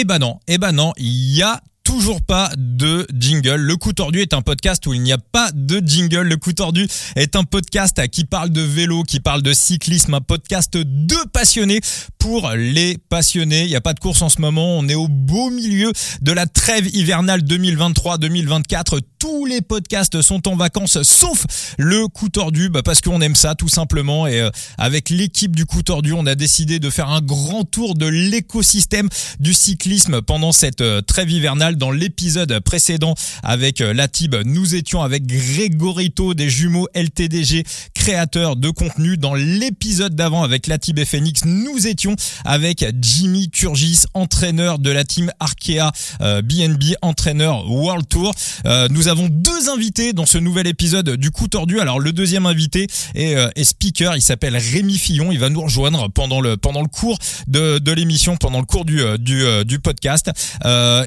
Eh ben non, eh ben non, il y a toujours pas de jingle. Le coup tordu est un podcast où il n'y a pas de jingle. Le coup tordu est un podcast qui parle de vélo, qui parle de cyclisme, un podcast de passionnés pour les passionnés. Il n'y a pas de course en ce moment. On est au beau milieu de la trêve hivernale 2023-2024. Tous les podcasts sont en vacances, sauf le coup tordu, bah parce qu'on aime ça tout simplement. Et euh, avec l'équipe du coup tordu, on a décidé de faire un grand tour de l'écosystème du cyclisme pendant cette euh, trêve hivernale dans l'épisode précédent avec euh, la TIB, nous étions avec Grégorito des jumeaux LTDG, créateurs de contenu. Dans l'épisode d'avant avec la TIB et Phoenix, nous étions avec Jimmy Turgis, entraîneur de la team Arkea BNB, euh, entraîneur World Tour. Euh, nous avons deux invités dans ce nouvel épisode du coup tordu. Alors le deuxième invité est, speaker, il s'appelle Rémi Fillon, il va nous rejoindre pendant le pendant le cours de, de l'émission, pendant le cours du du, du podcast.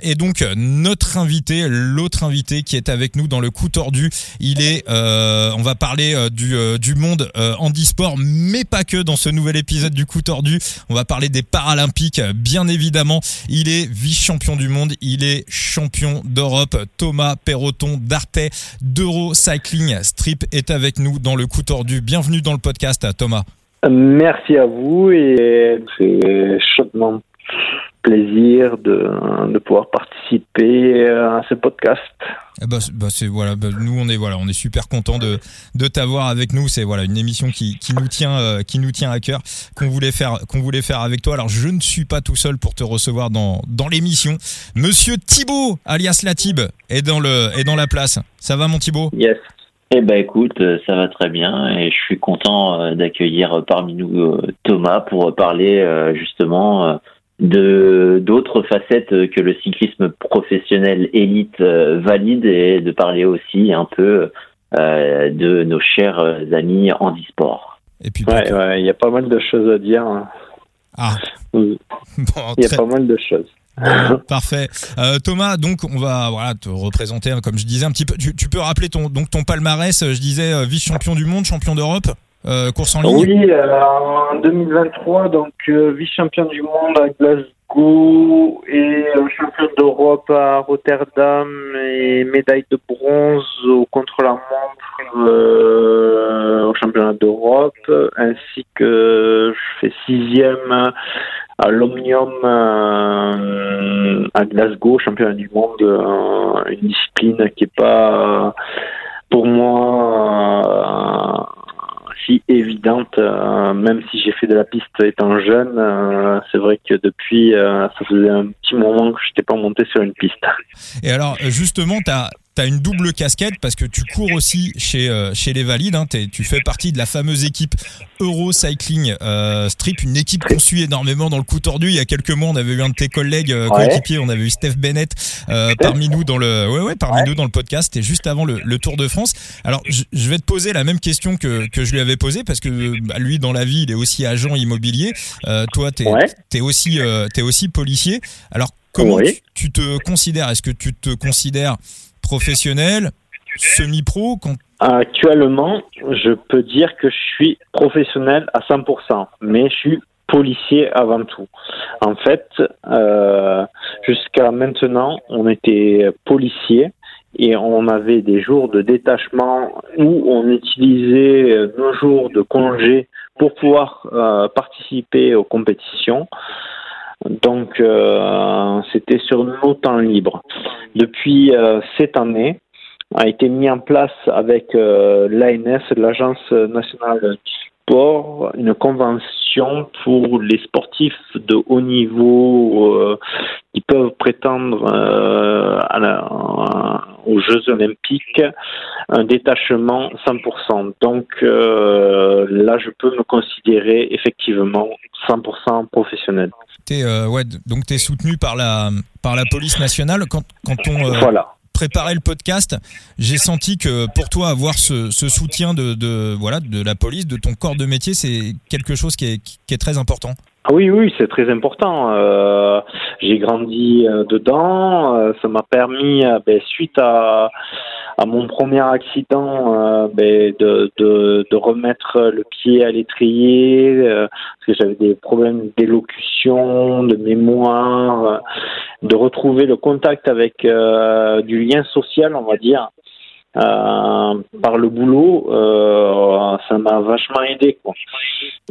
et donc notre invité, l'autre invité qui est avec nous dans le coup tordu. Il est, euh, on va parler euh, du, euh, du monde handisport, mais pas que dans ce nouvel épisode du coup tordu. On va parler des Paralympiques, bien évidemment. Il est vice-champion du monde, il est champion d'Europe. Thomas Perroton d'Arte d'Eurocycling Strip est avec nous dans le coup tordu. Bienvenue dans le podcast, Thomas. Merci à vous et c'est chaudement plaisir de, de pouvoir participer à ce podcast. Eh ben, bah c'est voilà, bah, nous on est voilà, on est super content de de t'avoir avec nous. C'est voilà une émission qui, qui nous tient euh, qui nous tient à cœur, qu'on voulait faire qu'on voulait faire avec toi. Alors je ne suis pas tout seul pour te recevoir dans dans l'émission. Monsieur Thibaut, alias Latib, est dans le est dans la place. Ça va mon Thibaut? Yes. Eh ben écoute, euh, ça va très bien et je suis content euh, d'accueillir parmi nous Thomas pour parler justement de d'autres facettes que le cyclisme professionnel élite euh, valide et de parler aussi un peu euh, de nos chers amis handisport. Et puis ouais, il y a pas mal de choses à dire. Hein. Ah. il y a pas mal de choses. Parfait. Euh, Thomas, donc on va voilà te représenter hein, comme je disais un petit peu. Tu, tu peux rappeler ton donc ton palmarès. Je disais vice champion du monde, champion d'Europe? Euh, course en ligne. Oui, euh, en 2023, donc euh, vice-champion du monde à Glasgow et champion d'Europe à Rotterdam et médaille de bronze au contre-la-montre au championnat d'Europe, ainsi que je fais sixième à l'Omnium à Glasgow, championnat du monde, une discipline qui est pas pour moi si évidente, euh, même si j'ai fait de la piste étant jeune. Euh, c'est vrai que depuis, euh, ça faisait un petit moment que je n'étais pas monté sur une piste. Et alors, justement, tu as tu as une double casquette parce que tu cours aussi chez, euh, chez les Valides. Hein, tu fais partie de la fameuse équipe Eurocycling euh, Strip, une équipe qu'on suit énormément dans le coup tordu. Il y a quelques mois, on avait eu un de tes collègues euh, coéquipiers, on avait eu Steph Bennett euh, parmi nous dans le ouais, ouais, parmi nous dans le podcast. C'était juste avant le, le, Tour de France. Alors, je, je, vais te poser la même question que, que je lui avais posée parce que bah, lui, dans la vie, il est aussi agent immobilier. Euh, toi, tu es, es, aussi, es aussi policier. Alors, comment tu, tu te considères? Est-ce que tu te considères professionnel, semi-pro Actuellement, je peux dire que je suis professionnel à 100%, mais je suis policier avant tout. En fait, euh, jusqu'à maintenant, on était policier et on avait des jours de détachement où on utilisait nos jours de congé pour pouvoir euh, participer aux compétitions. Donc, euh, c'était sur nos temps libres. Depuis euh, cette année, a été mis en place avec euh, l'ANS, l'Agence nationale du sport, une convention pour les sportifs de haut niveau euh, qui peuvent prétendre euh, à la, aux Jeux olympiques un détachement 100%. Donc euh, là, je peux me considérer effectivement 100% professionnel. Es, euh, ouais, donc tu es soutenu par la, par la police nationale quand, quand on... Euh, voilà préparer le podcast, j'ai senti que pour toi avoir ce, ce soutien de, de, voilà de la police, de ton corps de métier, c'est quelque chose qui est, qui est très important. Ah oui, oui, c'est très important. Euh, j'ai grandi euh, dedans. Euh, ça m'a permis, ben, suite à, mon premier accident, ben, de, de, de, remettre le pied à l'étrier, parce que j'avais des problèmes d'élocution, de mémoire. de retrouver le contact avec du lien social, on va dire, euh, par le boulot, euh, ça m'a vachement aidé. Quoi.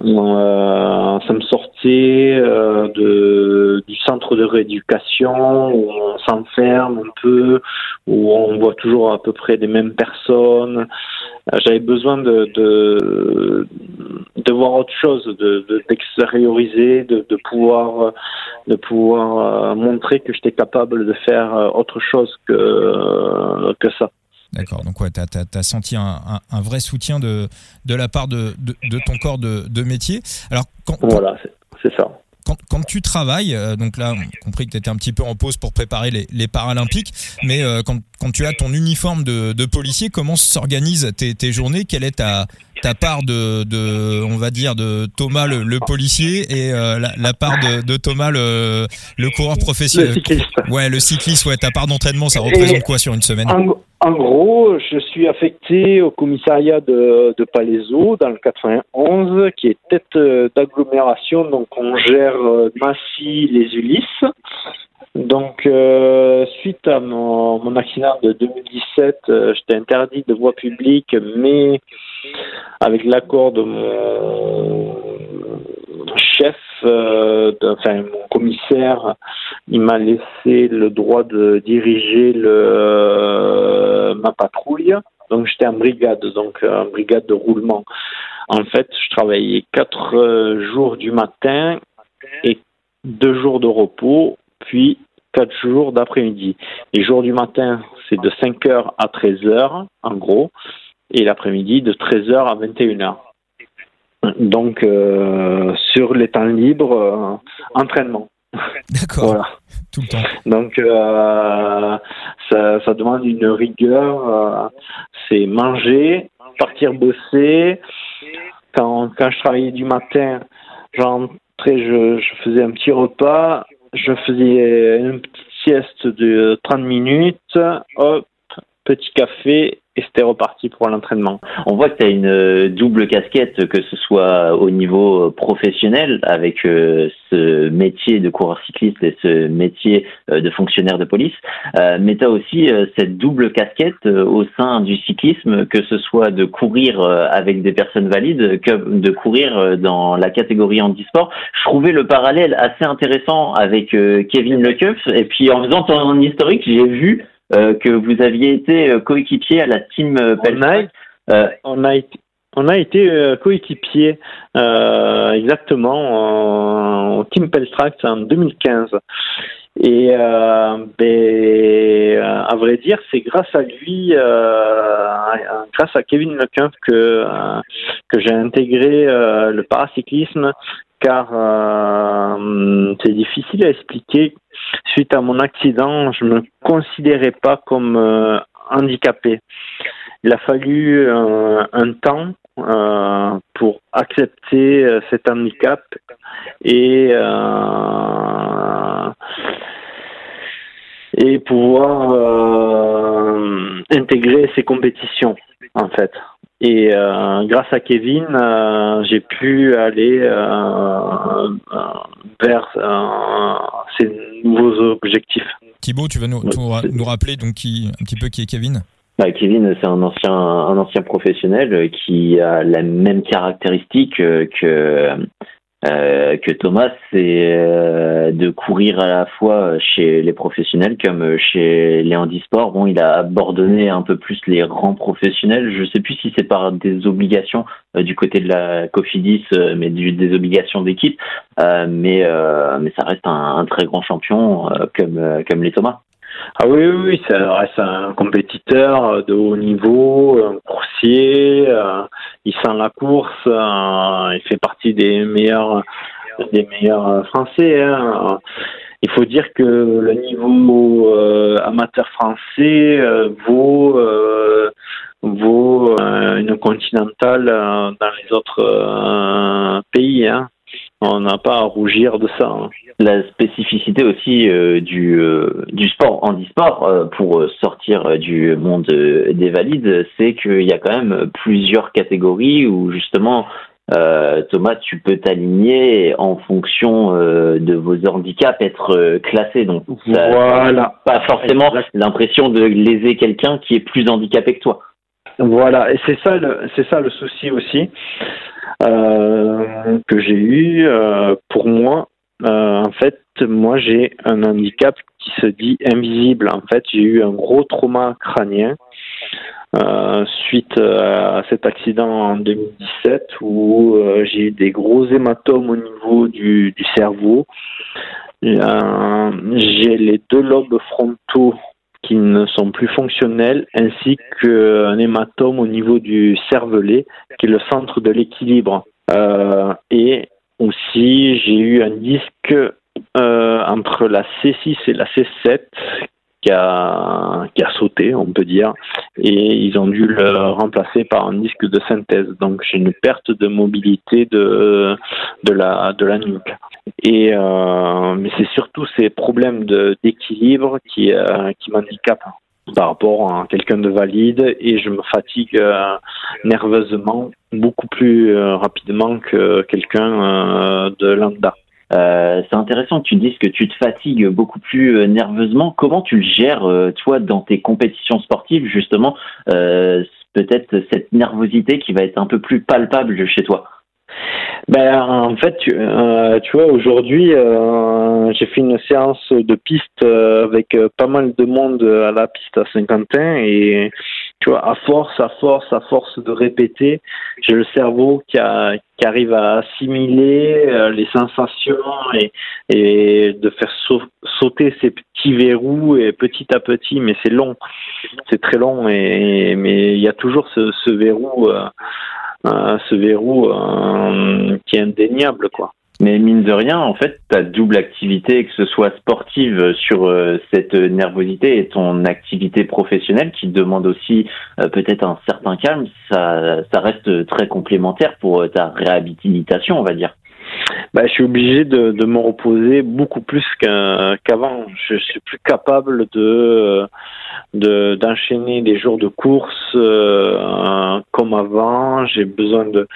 Euh, ça me sortait euh, de, du centre de rééducation où on s'enferme un peu, où on voit toujours à peu près les mêmes personnes. Euh, j'avais besoin de, de, de voir autre chose, de d'extérioriser, de, de, pouvoir de pouvoir montrer que j'étais capable de faire autre chose que que ça. D'accord. Donc, ouais, tu as, senti un, un, vrai soutien de, de la part de, de, de ton corps de, de métier. Alors, quand, voilà, c'est ça. Quand, quand, tu travailles, euh, donc là, on a compris que tu étais un petit peu en pause pour préparer les, les Paralympiques, mais euh, quand, quand, tu as ton uniforme de, de policier, comment s'organisent tes, tes, journées? Quelle est ta, ta part de, de, on va dire, de Thomas le, le policier et euh, la, la, part de, de Thomas le, le coureur professionnel Le cycliste. Ouais, le cycliste, ouais, ta part d'entraînement, ça représente quoi sur une semaine? en gros, je suis affecté au commissariat de, de Palaiseau dans le 91, qui est tête euh, d'agglomération, donc on gère euh, Massy, les Ulysses. Donc, euh, suite à mon, mon, accident de 2017, euh, j'étais interdit de voie publique, mais avec l'accord de mon chef, euh, enfin mon commissaire, il m'a laissé le droit de diriger le, euh, ma patrouille. Donc j'étais en brigade, donc en brigade de roulement. En fait, je travaillais quatre euh, jours du matin et deux jours de repos, puis quatre jours d'après-midi. Les jours du matin, c'est de 5h à 13h, en gros, et l'après-midi de 13h à 21h. Donc, euh, sur les temps libres, euh, entraînement. D'accord. voilà. Tout le temps. Donc, euh, ça, ça, demande une rigueur. C'est manger, partir bosser. Quand, quand je travaillais du matin, j'entrais, je, je faisais un petit repas. Je faisais une petite sieste de 30 minutes. Hop, petit café et c'était reparti pour l'entraînement. On voit que tu as une euh, double casquette, que ce soit au niveau euh, professionnel, avec euh, ce métier de coureur cycliste et ce métier de fonctionnaire de police, mais tu as aussi cette double casquette au sein du cyclisme, que ce soit de courir avec des personnes valides, que de courir dans la catégorie handisport. Je trouvais le parallèle assez intéressant avec Kevin Lekeuf, et puis en faisant ton historique, j'ai vu que vous aviez été euh, coéquipier à la team euh, Peltrax. On a, été, on a été coéquipier exactement en team Peltrax en 2015. Et euh, ben, à vrai dire, c'est grâce à lui, euh, grâce à Kevin Lecump que euh, que j'ai intégré le paracyclisme, car c'est difficile à expliquer suite à mon accident, je me considérais pas comme euh, handicapé. Il a fallu euh, un temps euh, pour accepter euh, cet handicap et et pouvoir intégrer ces compétitions en fait. Et grâce à Kevin, j'ai pu aller vers ces nouveaux objectifs. Thibaut, tu vas nous, nous rappeler donc qui, un petit peu qui est Kevin? Bah, Kevin, c'est un ancien, un ancien professionnel qui a la même caractéristique que euh, que Thomas, c'est euh, de courir à la fois chez les professionnels comme chez les handisports. Bon, il a abandonné un peu plus les rangs professionnels. Je sais plus si c'est par des obligations euh, du côté de la Cofidis, mais des obligations d'équipe. mais mais ça reste un, un très grand champion comme comme les Thomas. Ah oui, oui, oui, ça reste un compétiteur de haut niveau, un coursier. Euh, il sent la course. Euh, il fait partie des meilleurs, des meilleurs Français. Hein. Il faut dire que le niveau euh, amateur français vaut vaut une continentale dans les autres pays. Hein on n'a pas à rougir de ça. Hein. La spécificité aussi euh, du, euh, du sport handisport, euh, pour sortir du monde des valides, c'est qu'il y a quand même plusieurs catégories où justement Thomas, tu peux t'aligner en fonction de vos handicaps, être classé. Donc, ça, voilà. pas forcément l'impression de léser quelqu'un qui est plus handicapé que toi. Voilà, et c'est ça le c'est ça le souci aussi euh, que j'ai eu. Euh, pour moi, euh, en fait, moi j'ai un handicap qui se dit invisible. En fait, j'ai eu un gros trauma crânien suite à cet accident en 2017 où j'ai eu des gros hématomes au niveau du, du cerveau. j'ai les deux lobes frontaux qui ne sont plus fonctionnels, ainsi qu'un hématome au niveau du cervelet, qui est le centre de l'équilibre. Euh, et aussi, j'ai eu un disque euh, entre la C6 et la C7 qui a, qui sauté, on peut dire, et ils ont dû le remplacer par un disque de synthèse. Donc j'ai une perte de mobilité de, de, la, de la nuque. Et, euh, mais c'est surtout ces problèmes d'équilibre qui, euh, qui m'handicapent par rapport à quelqu'un de valide et je me fatigue euh, nerveusement beaucoup plus rapidement que quelqu'un de lambda. Euh, c'est intéressant que tu dises que tu te fatigues beaucoup plus euh, nerveusement. Comment tu le gères, euh, toi, dans tes compétitions sportives, justement, peut-être cette nervosité qui va être un peu plus palpable chez toi? Ben, en fait, tu, tu vois, aujourd'hui, j'ai fait une séance de piste avec pas mal de monde à la piste à Saint-Quentin et tu vois, à force, à force, à force de répéter, j'ai le cerveau qui, a, qui arrive à assimiler euh, les sensations et, de faire sauter ces petits verrous et petit à petit, mais c'est long, c'est très long et mais il y a toujours ce, ce verrou, euh, euh, ce verrou qui est indéniable, quoi. Mais mine de rien, en fait, ta double activité, que ce soit sportive sur euh, cette nervosité et ton activité professionnelle qui demande aussi euh, peut-être un certain calme, ça, ça reste très complémentaire pour euh, ta réhabilitation, on va dire. Bah, je suis obligé de, me reposer beaucoup plus qu'avant. je suis plus capable de d'enchaîner des jours de course euh, comme avant. J'ai besoin de,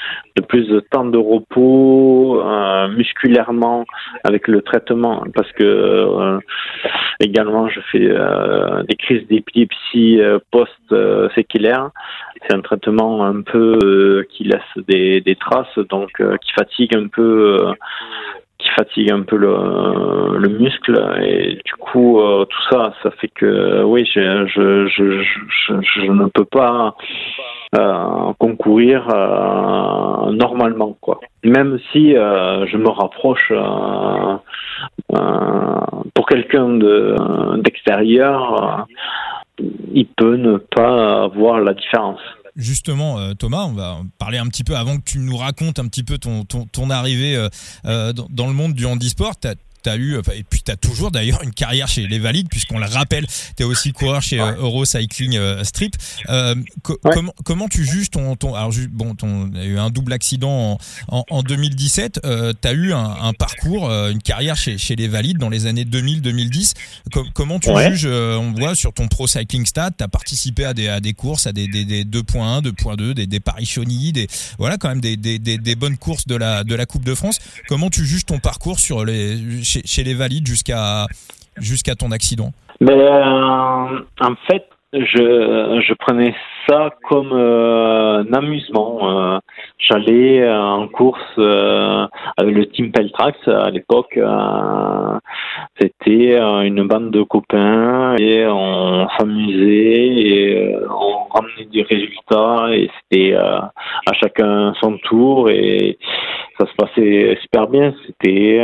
plus de temps de repos euh, musculairement avec le traitement parce que euh, également je fais des crises d'épilepsie post-séquilaire. C'est un traitement un peu qui laisse des, des traces, donc qui fatigue un peu qui fatigue un peu le, le muscle. Et du coup euh, tout ça ça fait que oui je je, je, je, je ne peux pas euh, concourir euh, normalement quoi. Même si euh, je me rapproche euh, pour quelqu'un de d'extérieur il peut ne pas voir la différence justement, euh, Thomas, on va parler un petit peu avant que tu nous racontes un petit peu ton, ton, arrivée euh, euh dans, le monde du handisport eu, et puis tu as toujours d'ailleurs une carrière chez les Valides, puisqu'on le rappelle, tu es aussi coureur chez euh, Eurocycling euh, Strip. Euh, comment, comment tu juges ton. ton alors, bon, ton, y a eu un double accident en, en, 2017. tu as eu un, parcours, une carrière chez, chez les Valides dans les années 2000-2010. comment tu juges On voit sur ton Pro Cycling Stat, tu as participé à des, à des courses, à des, des, des 2.1, 2.2, des, des Paris-Chauny, des, voilà, quand même des, des, des, bonnes courses de la, de la Coupe de France. Comment tu juges ton parcours sur les, chez, les valides jusqu'à jusqu'à ton accident. Mais euh, en fait, je, prenais ça comme euh, un amusement. Euh, j'allais en course avec le team Peltrax à l'époque. C'était une bande de copains et on s'amusait et on ramenait des résultats et c'était à chacun son tour et ça se passait super bien. C'était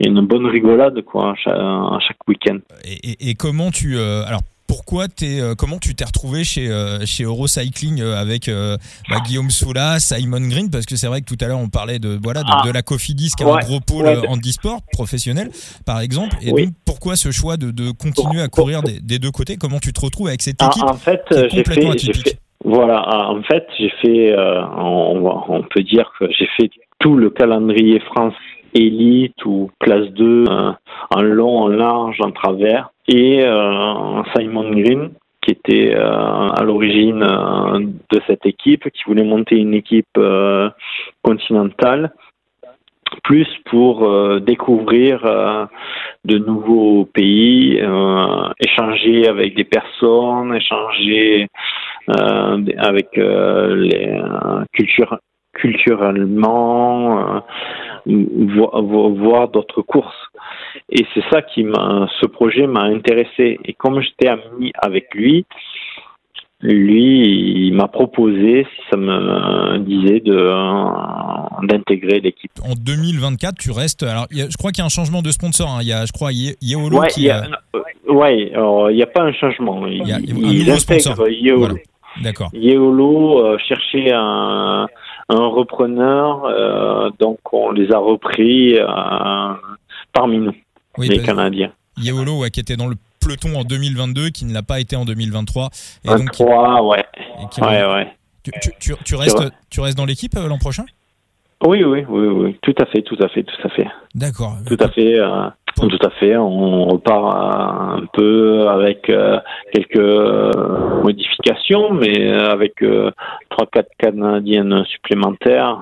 une bonne rigolade quoi à chaque, week-end. Et, et, comment tu alors pourquoi es, euh, comment tu t'es retrouvé chez euh, chez Eurocycling euh, avec bah, Guillaume Soula, Simon Green? Parce que c'est vrai que tout à l'heure on parlait de voilà de, ah. la Cofidis qui est un gros pôle handisport professionnel par exemple. Et donc pourquoi ce choix de, de continuer à courir des, des, deux côtés? Comment tu te retrouves avec cette ah, équipe en fait, qui complètement atypique? voilà ah, en fait j'ai fait on, on peut dire que j'ai fait tout le calendrier France élite ou classe 2 en long en large en travers et euh, Simon Green qui était à l'origine de cette équipe, qui voulait monter une équipe continentale plus pour euh, découvrir euh, de nouveaux pays, euh, échanger avec des personnes, échanger avec les cultures culturellement, voir, d'autres courses. Et c'est ça qui m'a, ce projet m'a intéressé. Et comme j'étais ami avec lui, lui, il m'a proposé, si ça me disait, d'intégrer l'équipe. En 2024, tu restes. Alors, je crois qu'il y a un changement de sponsor. Hein. Il y a, je crois, Yeolo ouais, qui. Il a, ouais, il n'y a pas un changement. Il, y a un nouveau sponsor. Yeolo. D'accord. Yeolo euh, cherchait un, un repreneur, euh, donc on les a repris euh, parmi nous, les Canadiens. Yeolo, qui était dans le peloton en 2022 qui ne l'a pas été en 2023. Et donc, 3, ouais. ouais, ouais. Tu, tu, restes, tu restes dans l'équipe euh, l'an prochain? Oui, oui, oui, oui, tout à fait, tout à fait, tout à fait. D'accord. Tout à fait, euh, tout à fait. On repart un peu avec euh, quelques modifications, mais avec trois, quatre Canadiennes supplémentaires.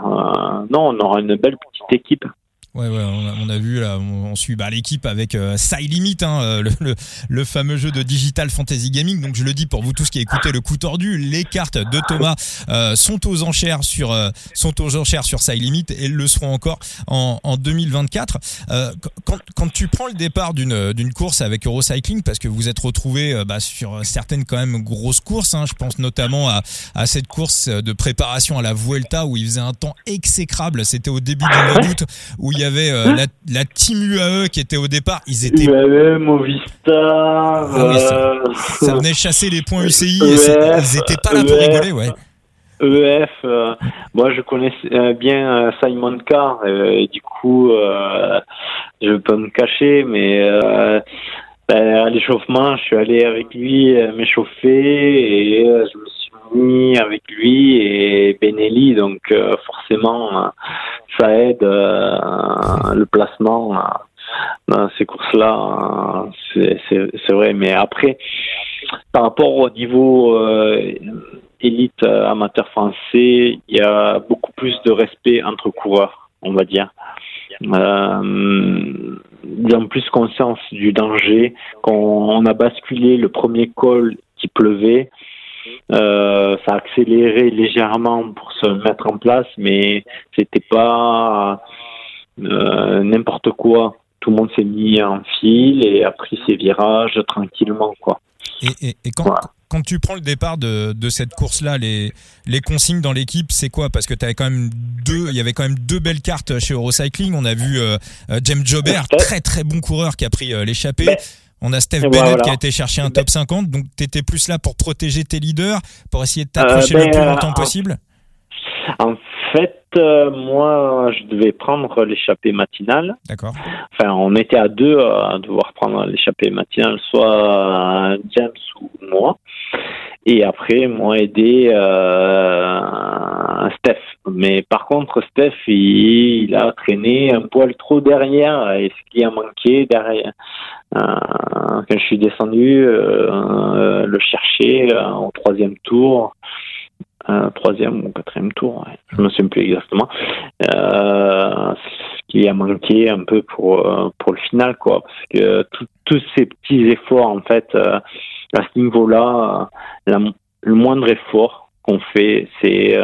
non, on aura une belle petite équipe. Ouais, ouais, on a, vu là, on, suit bah, l'équipe avec euh, Side Limit, hein, euh, le, le, fameux jeu de Digital Fantasy Gaming. Donc je le dis pour vous tous qui écoutez le coup tordu, les cartes de Thomas euh, sont aux enchères sur euh, sont aux enchères sur Limit et le seront encore en, en 2024. quand, quand tu prends le départ d'une d'une course avec Eurocycling, parce que vous êtes retrouvé bah, sur certaines quand même grosses courses, hein, je pense notamment à, à cette course de préparation à la Vuelta où il faisait un temps exécrable. C'était au début du mois d'août où il y avait euh, hein la, la, team UAE qui était au départ. Ils étaient. UAE, Movistar. Ah euh, ça, venait chasser les points UCI et ils étaient pas là pour e rigoler, ouais. EF, euh, moi je connais bien Simon Carr et du coup je peux me cacher mais ben, à l'échauffement je suis allé avec lui m'échauffer et je me suis avec lui et Benelli donc forcément ça aide euh, le placement euh, dans ces courses-là. Euh, c'est vrai, mais après, par rapport au niveau élite amateur français, il y a beaucoup plus de respect entre coureurs, on va dire. Euh, ils ont plus conscience du danger. Quand on a basculé le premier col qui pleuvait, euh, ça a accéléré légèrement pour se mettre en place, mais c'était pas euh, n'importe quoi. Tout le monde s'est mis en fil et a pris ses virages tranquillement, quoi. Et, quand, quand, tu prends le départ de, de cette course-là, les, les consignes dans l'équipe, c'est quoi? Parce que avais quand même deux, il y avait quand même deux belles cartes chez Eurocycling. On a vu euh, James Jobert, très très bon coureur qui a pris l'échappée. Ben, on a Steph Bennett qui a été chercher un top 50, donc tu étais plus là pour protéger tes leaders, pour essayer de t'accrocher le euh, plus ben, longtemps possible? En fait, euh, moi, je devais prendre l'échappée matinale. D'accord. Enfin, on était à deux à devoir prendre l'échappée matinale, soit James ou moi. Et après, moi, aidé euh, Steph. Mais par contre, Steph, il, a traîné un poil trop derrière. Et ce qui a manqué derrière, euh, quand je suis descendu, euh, le chercher euh, au troisième tour. troisième ou quatrième tour, je ne me souviens plus exactement. ce qui a manqué un peu pour pour le final, quoi, parce que tous ces petits efforts, en fait, à ce niveau-là, le moindre effort qu'on fait, c'est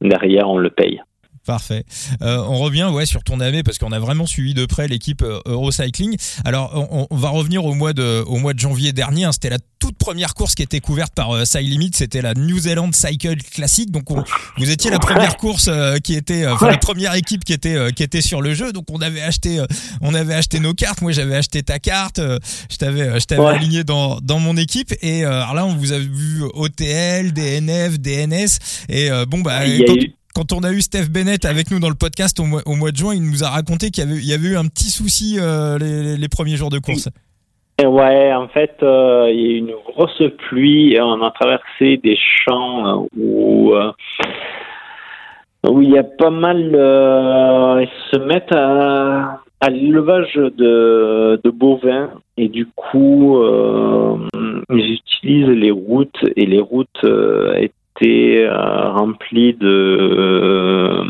derrière on le paye. Parfait. Euh, on revient ouais sur ton année parce qu'on a vraiment suivi de près l'équipe euh, Eurocycling. Alors on, on, va revenir au mois de au mois de janvier dernier. Hein, c'était la toute première course qui était couverte par euh, Limit. C'était la New Zealand Cycle Classic. Donc vous étiez la première course euh, qui était enfin la première équipe qui était qui était sur le jeu. Donc on avait acheté on avait acheté nos cartes. Moi j'avais acheté ta carte. je t'avais je t'avais aligné dans dans mon équipe. Et alors là on vous a vu OTL, DNF, DNS. Et bon bah quand on a eu Steph Bennett avec nous dans le podcast au mois, de juin, il nous a raconté qu'il y avait, eu un petit souci euh, les, premiers jours de course. Ouais, en fait, euh, il y a eu une grosse pluie. On a traversé des champs euh, où, où il y a pas mal. ils se mettent à, à l'élevage de, de, bovins et du coup, ils utilise les routes et les routes étaient remplies de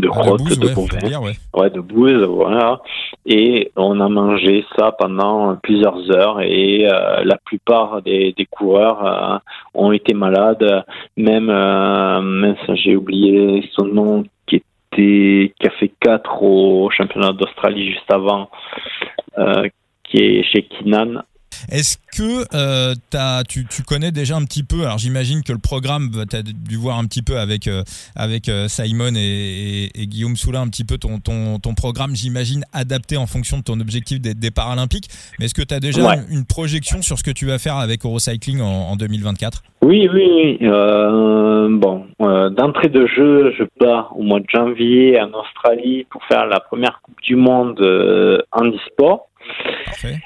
de Ah, crottes, bouse, de ouais, dire, ouais. ouais, de bouse, voilà. Et on a mangé ça pendant plusieurs heures et euh, la plupart des, des coureurs euh, ont été malades. Même, euh, mince, j'ai oublié son nom, qui était, qui a fait 4 au championnat d'Australie juste avant, euh, qui est chez Kinan. Est-ce que euh, tu, tu connais déjà un petit peu Alors j'imagine que le programme, tu as dû voir un petit peu avec, euh, avec euh, Simon et, et- et Guillaume Soulin, un petit peu ton, ton, ton programme, j'imagine, adapté en fonction de ton objectif des, des Paralympiques. Mais est-ce que tu as déjà Ouais. une projection sur ce que tu vas faire avec Eurocycling en, en 2024 Oui, oui, oui. Euh, bon, d'entrée de jeu, je pars au mois de janvier en Australie pour faire la première Coupe du Monde euh, handisport.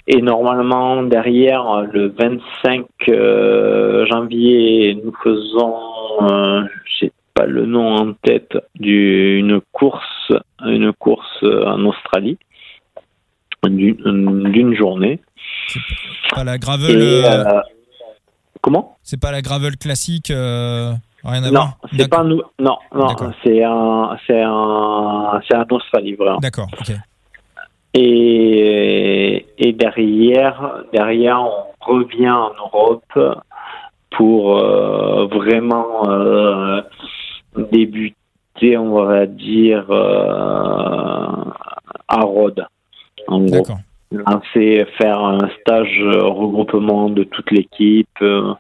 Et normalement, derrière, le 25 euh, janvier, nous faisons, euh, j'ai pas le nom en tête, du, une course, une course euh, en Australie d'une journée. Pas la gravel, Et, euh, comment? c'est pas la gravel classique, rien à Non, c'est pas nous. Non, non, c'est un, c'est un, c'est un Australie vraiment. D'accord, ok. Et, et derrière, derrière, on revient en Europe pour euh, vraiment euh, débuter, on va dire, euh, à Rhodes. En gros, D'accord. Lancer, faire un stage euh, regroupement de toute l'équipe. euh,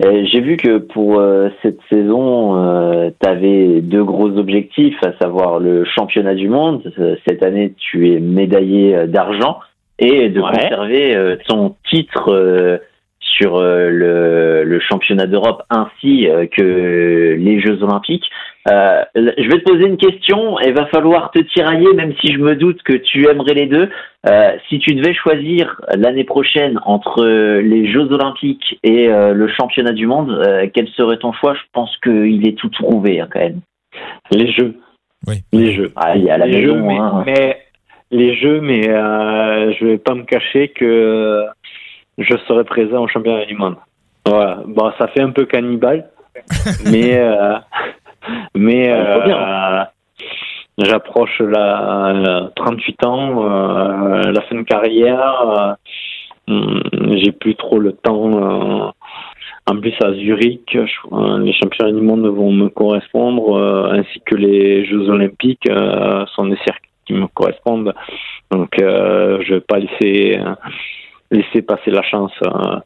J'ai vu que pour euh, cette saison, tu avais deux gros objectifs, à savoir le championnat du monde. Cette année, tu es médaillé d'argent et de Ouais. conserver ton titre sur euh, le, le championnat d'Europe ainsi euh, que les Jeux Olympiques. Euh, je vais te poser une question et va falloir te tirailler, même si je me doute que tu aimerais les deux. Euh, si tu devais choisir l'année prochaine entre les Jeux Olympiques et euh, le championnat du monde, euh, quel serait ton choix? Je pense qu'il est tout trouvé hein, quand même. les jeux, Oui. les jeux. Ah, il y a la les maison. jeux, mais, hein. mais- les jeux, mais euh, je vais pas me cacher que je serai présent au championnat du monde. Voilà. Bon, ça fait un peu cannibale, mais euh, mais euh, j'approche la, la 38 ans, euh, la fin de carrière. euh, hum, J'ai plus trop le temps. euh, en plus, à Zurich, je- euh, les championnats du monde vont me correspondre, euh, ainsi que les Jeux olympiques euh, sont des circuits qui me correspondent. Donc, euh, je vais pas laisser euh, laisser passer la chance. euh.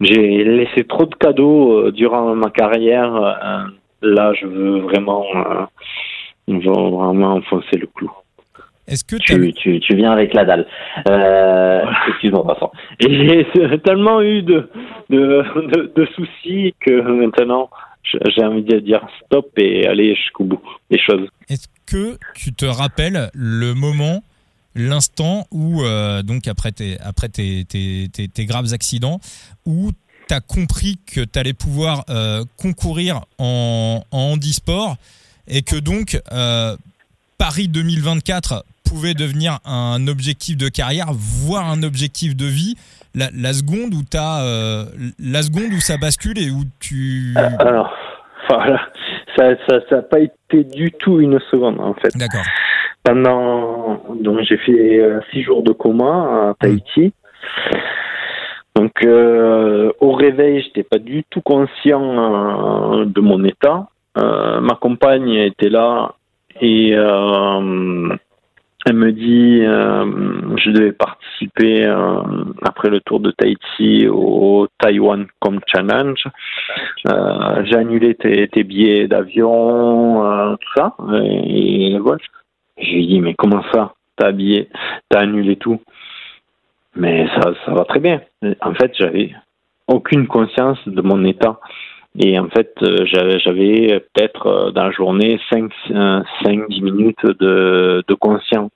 J'ai laissé trop de cadeaux euh, durant ma carrière. euh, là, je veux vraiment, euh, vraiment enfoncer le clou. Est-ce que Tu, tu, tu viens avec la dalle. Euh, Excuse-moi, Vincent. J'ai tellement eu de, de, de, de soucis que maintenant, j'ai envie de dire stop et aller jusqu'au bout des choses. Est-ce que tu te rappelles le moment, l'instant où, euh, donc après tes, après tes, tes, tes, tes graves accidents, où tu as compris que tu allais pouvoir euh, concourir en, en handisport et que donc euh, Paris 2024 pouvait devenir un objectif de carrière, voire un objectif de vie la, la seconde où t'as la seconde où ça bascule et où tu Alors, voilà, ça n'a ça, ça a pas été du tout une seconde en fait. d'accord Pendant donc j'ai fait euh, six jours de coma à Tahiti. Donc euh, au réveil, j'étais pas du tout conscient euh, de mon état. Euh, ma compagne était là et euh, elle me dit euh, je devais participer euh, après le tour de Tahiti au Taiwan Com Challenge. Euh, j'ai annulé tes, billets d'avion, tout ça. Et, voilà. Je lui dis mais comment ça? T'as habillé, t'as annulé tout Mais ça, ça va très bien. En fait, j'avais aucune conscience de mon état. Et en fait, j'avais, peut-être dans la journée 5-10 minutes de conscience.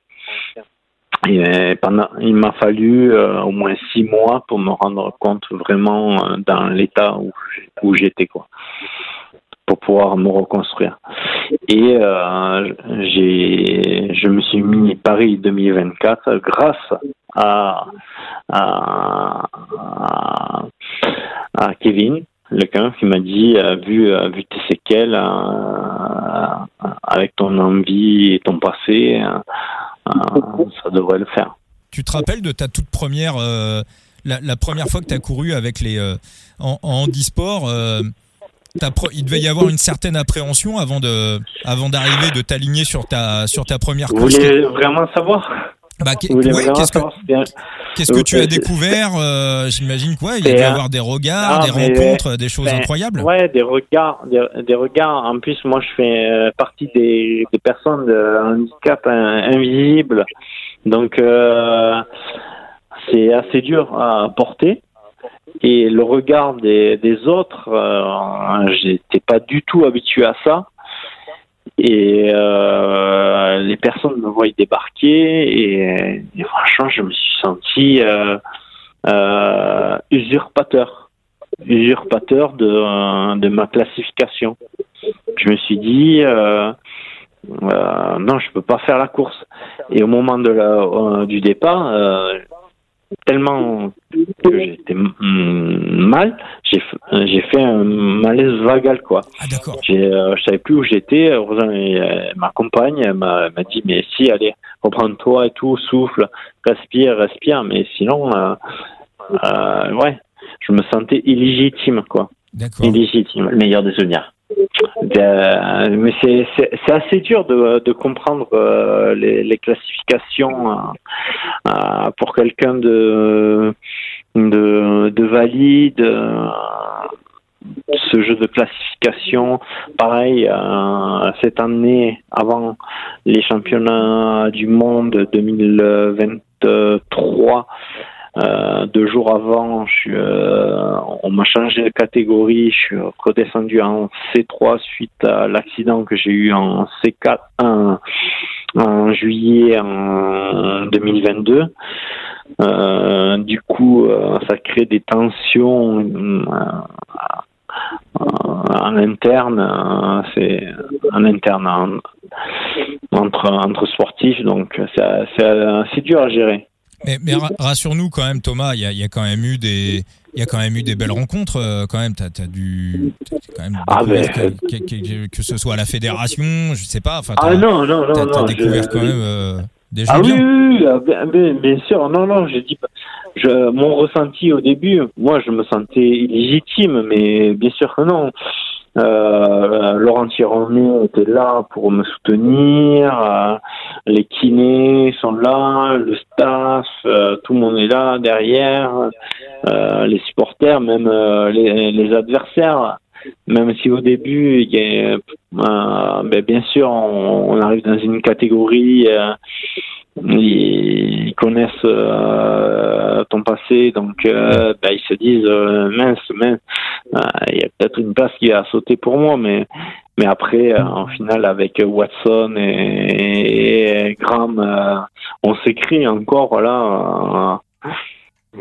Euh, il m'a fallu euh, au moins six mois pour me rendre compte vraiment euh, dans l'état où, j'étais, quoi, pour pouvoir me reconstruire. Et j'ai, je me suis mis Paris 2024 grâce à, Kevin, quelqu'un qui m'a dit, vu, vu tes séquelles, avec ton envie et ton passé, ça devrait le faire. Tu te rappelles de ta toute première, la, première fois que tu as couru avec les en, en handisport il devait y avoir une certaine appréhension avant de, avant d'arriver, de t'aligner sur ta, sur ta première course. Vous voulez vraiment savoir bah, qu'est-ce que, tu as découvert euh, J'imagine quoi Il y a dû avoir des regards, des rencontres, des choses ben, incroyables. Ouais, des regards, des, regards. En plus, moi, je fais euh, partie des, personnes de handicap invisible, donc euh, c'est assez dur à porter et le regard des, des autres, euh, j'étais pas du tout habitué à ça. Et euh, les personnes me voient débarquer et, franchement, je me suis senti euh, euh, usurpateur, usurpateur de, de ma classification. Je me suis dit, euh, euh, non, je peux pas faire la course. Et au moment de la, du départ, tellement que j'étais mal, j'ai j'ai fait un malaise vagal quoi. Ah d'accord. Euh, je savais plus où j'étais. Euh, ma compagne m'a m'a dit mais si allez reprends-toi et tout, souffle, respire, respire. Mais sinon euh, euh ouais, je me sentais illégitime quoi. D'accord. Illégitime. Le meilleur des souvenirs. Euh, mais c'est assez dur de, comprendre euh, les, classifications euh, pour quelqu'un de, valide. ce jeu de classification, pareil, cette année, avant les championnats du monde 2023, euh, deux jours avant, je euh, on m'a changé de catégorie. Je suis redescendu en C3 suite à l'accident que j'ai eu en C4 en, en juillet en 2022. Euh, du coup, ça crée des tensions en interne, c'est en interne entre entre sportifs, donc c'est dur à gérer. Mais, mais rassure-nous quand même, Thomas, il y a, y a, quand même eu des, il y a quand même eu des belles rencontres. Euh, quand même, t'as as dû, quand même ah ben, que, que, ce soit à la fédération, je sais pas. Enfin, ah non, non, non, non. T'as découvert quand même euh, des gens ah, bien. Oui, oui, oui, ah, bien, sûr. Non, non, je dis, je, mon ressenti au début, moi, je me sentais illégitime, mais bien sûr que non. Euh, Laurent Tironnet était là pour me soutenir. Euh, les kinés sont là, le staff, euh, tout le monde est là derrière. Euh, les supporters, même les, adversaires. Même si au début, ben, bien sûr, on, arrive dans une catégorie ils connaissent ton passé, donc bah, ils se disent mince, mince, il y a peut-être une place qui a sauté pour moi, mais mais après, en finale, avec Watson et, et Graham, on s'écrit encore, voilà.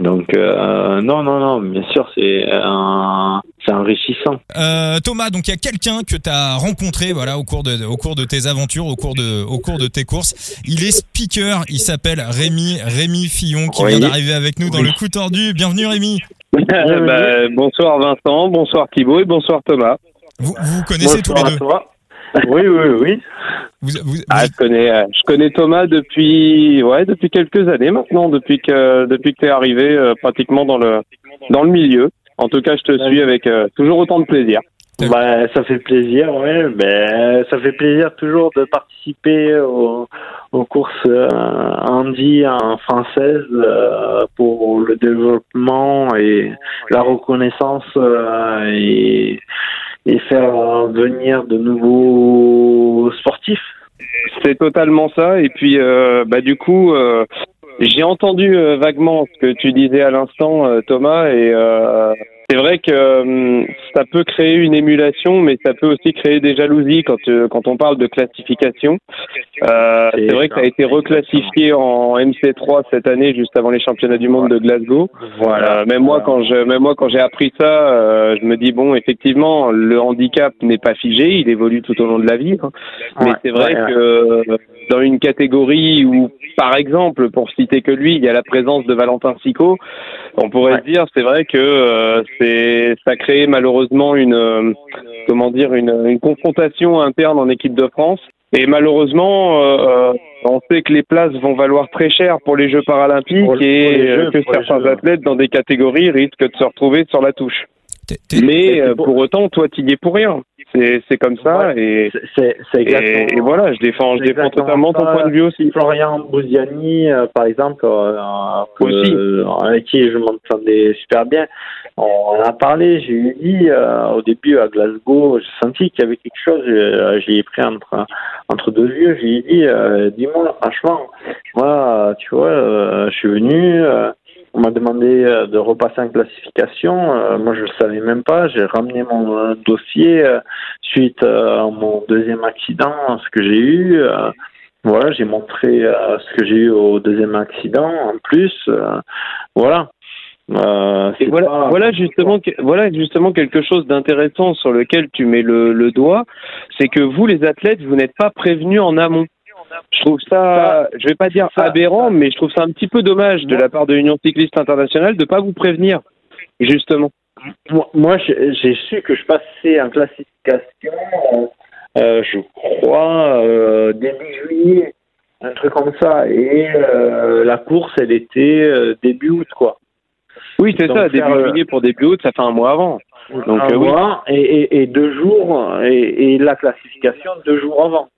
Donc euh, non, non, non, bien sûr, c'est c'est enrichissant. Euh, Thomas, donc il y a quelqu'un que tu as rencontré, voilà, au cours de au cours de tes aventures, au cours de au cours de tes courses. Il est speaker, il s'appelle Rémi Rémi Fillon, qui vient d'arriver avec nous dans le coup tordu. Bienvenue Rémi. Bah, bonsoir Vincent, bonsoir Thibaut et bonsoir Thomas. Vous vous connaissez tous les deux. Oui, oui, oui. Ah, je connais, je connais Thomas depuis, ouais, depuis quelques années maintenant, depuis que, depuis que t'es arrivé euh, pratiquement dans le, dans le milieu. En tout cas, je te suis avec euh, toujours autant de plaisir. Bah, ça fait plaisir, ouais. Ben, ça fait plaisir toujours de participer aux, aux courses Andy en française pour le développement et la reconnaissance et et faire venir de nouveaux sportifs. C'est totalement ça. Et puis, euh, bah, du coup, euh, j'ai entendu euh, vaguement ce que tu disais à l'instant, Thomas, et c'est vrai que hum, ça peut créer une émulation, mais ça peut aussi créer des jalousies quand, euh, quand on parle de classification. Euh, c'est vrai que ça a été reclassifié en MC3 cette année, juste avant les championnats du monde de Glasgow. Voilà. Euh, même moi, quand je, même moi, quand j'ai appris ça, euh, je me dis bon, effectivement, le handicap n'est pas figé, il évolue tout au long de la vie. Hein. Mais c'est vrai que dans une catégorie où, par exemple, pour citer que lui, il y a la présence de Valentin Sico, on pourrait se dire, c'est vrai que euh, c'est ça crée malheureusement une euh, comment dire une, une, confrontation interne en équipe de France. Et malheureusement, euh, on sait que les places vont valoir très cher pour les Jeux paralympiques et que certains athlètes dans des catégories risquent de se retrouver sur la touche. Mais pour autant, toi, tu y es pour rien. C'est comme ça et, c'est et, et, voilà, je défends, je défends totalement ton point de vue aussi. Florian Bouziani, euh, par exemple, euh, aussi. Euh, avec qui je m'entendais super bien, on en a parlé. J'ai eu dit au début à Glasgow, j'ai senti qu'il y avait quelque chose. J'ai pris entre entre deux yeux. J'ai dit, dis-moi franchement, moi, tu vois, je suis venu on m'a demandé euh, de repasser en classification. Euh, moi, je ne savais même pas. J'ai ramené mon euh, dossier suite à mon deuxième accident, ce que j'ai eu. voilà, j'ai montré ce que j'ai eu au deuxième accident en plus. voilà. voilà, voilà justement, voilà justement quelque chose d'intéressant sur lequel tu mets le, le doigt, c'est que vous les athlètes, vous n'êtes pas prévenus en amont. Je trouve ça, je vais pas dire aberrant, mais je trouve ça un petit peu dommage de la part de l'Union cycliste internationale de pas vous prévenir, justement. Moi, j'ai su que je passais en classification, euh, je crois, euh, début juillet, un truc comme ça. Et euh, la course, elle était début août, quoi. Oui, c'est ça, début juillet pour début août, ça fait un mois avant. Donc, un mois et, et, deux jours, et, et la classification deux jours avant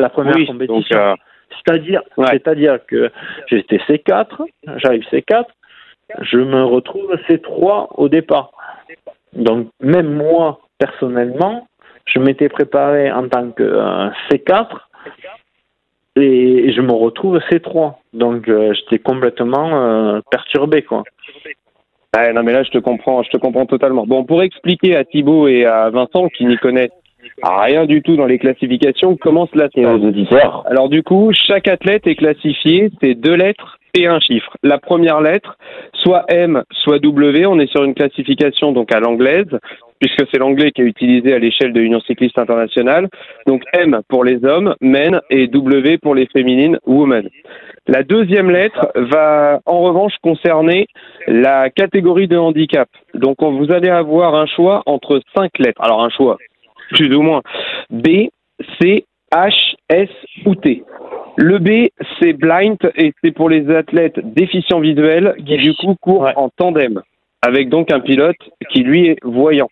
la première compétition. Euh, c'est-à-dire, c'est-à-dire que j'étais C4, j'arrive C4, je me retrouve C3 au départ. Donc même moi personnellement, je m'étais préparé en tant que euh, C4 et je me retrouve C3. Donc euh, j'étais complètement perturbé quoi. non mais là je te comprends, je te comprends totalement. Bon pour expliquer à Thibaut et à Vincent qui n'y connaissent rien du tout dans les classifications. Comment cela se passe? Alors du coup, chaque athlète est classifié, c'est deux lettres et un chiffre. La première lettre, soit M, soit W. On est sur une classification donc à l'anglaise, puisque c'est l'anglais qui est utilisé à l'échelle de l'Union cycliste internationale. Donc M pour les hommes, men, et W pour les féminines, women. La deuxième lettre va en revanche concerner la catégorie de handicap. Donc vous allez avoir un choix entre cinq lettres. Alors un choix, plus ou moins. B, C, H, S ou T. Le B, c'est blind et c'est pour les athlètes déficients visuels qui du coup courent en tandem, avec donc un pilote qui lui est voyant.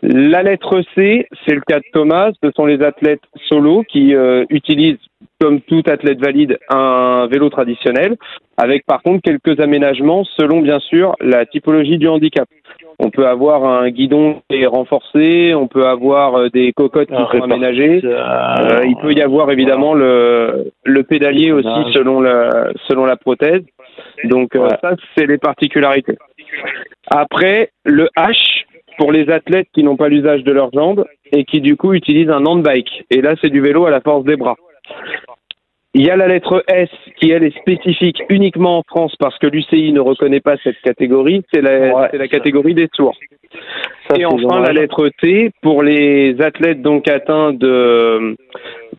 La lettre C, c'est le cas de Thomas, ce sont les athlètes solo qui euh, utilisent, comme tout athlète valide, un vélo traditionnel, avec par contre quelques aménagements selon bien sûr la typologie du handicap. On peut avoir un guidon qui est renforcé, on peut avoir euh, des cocottes qui sont aménagées. Euh, il peut y avoir évidemment le, le pédalier aussi selon la, selon la prothèse. Donc euh, ça, c'est les particularités. Après, le H pour les athlètes qui n'ont pas l'usage de leurs jambes et qui du coup utilisent un handbike. Et là, c'est du vélo à la force des bras. Il y a la lettre S qui, elle, est spécifique uniquement en France parce que l'UCI ne reconnaît pas cette catégorie. C'est la, la, catégorie des sourds. et enfin, la lettre T pour les athlètes donc atteints de,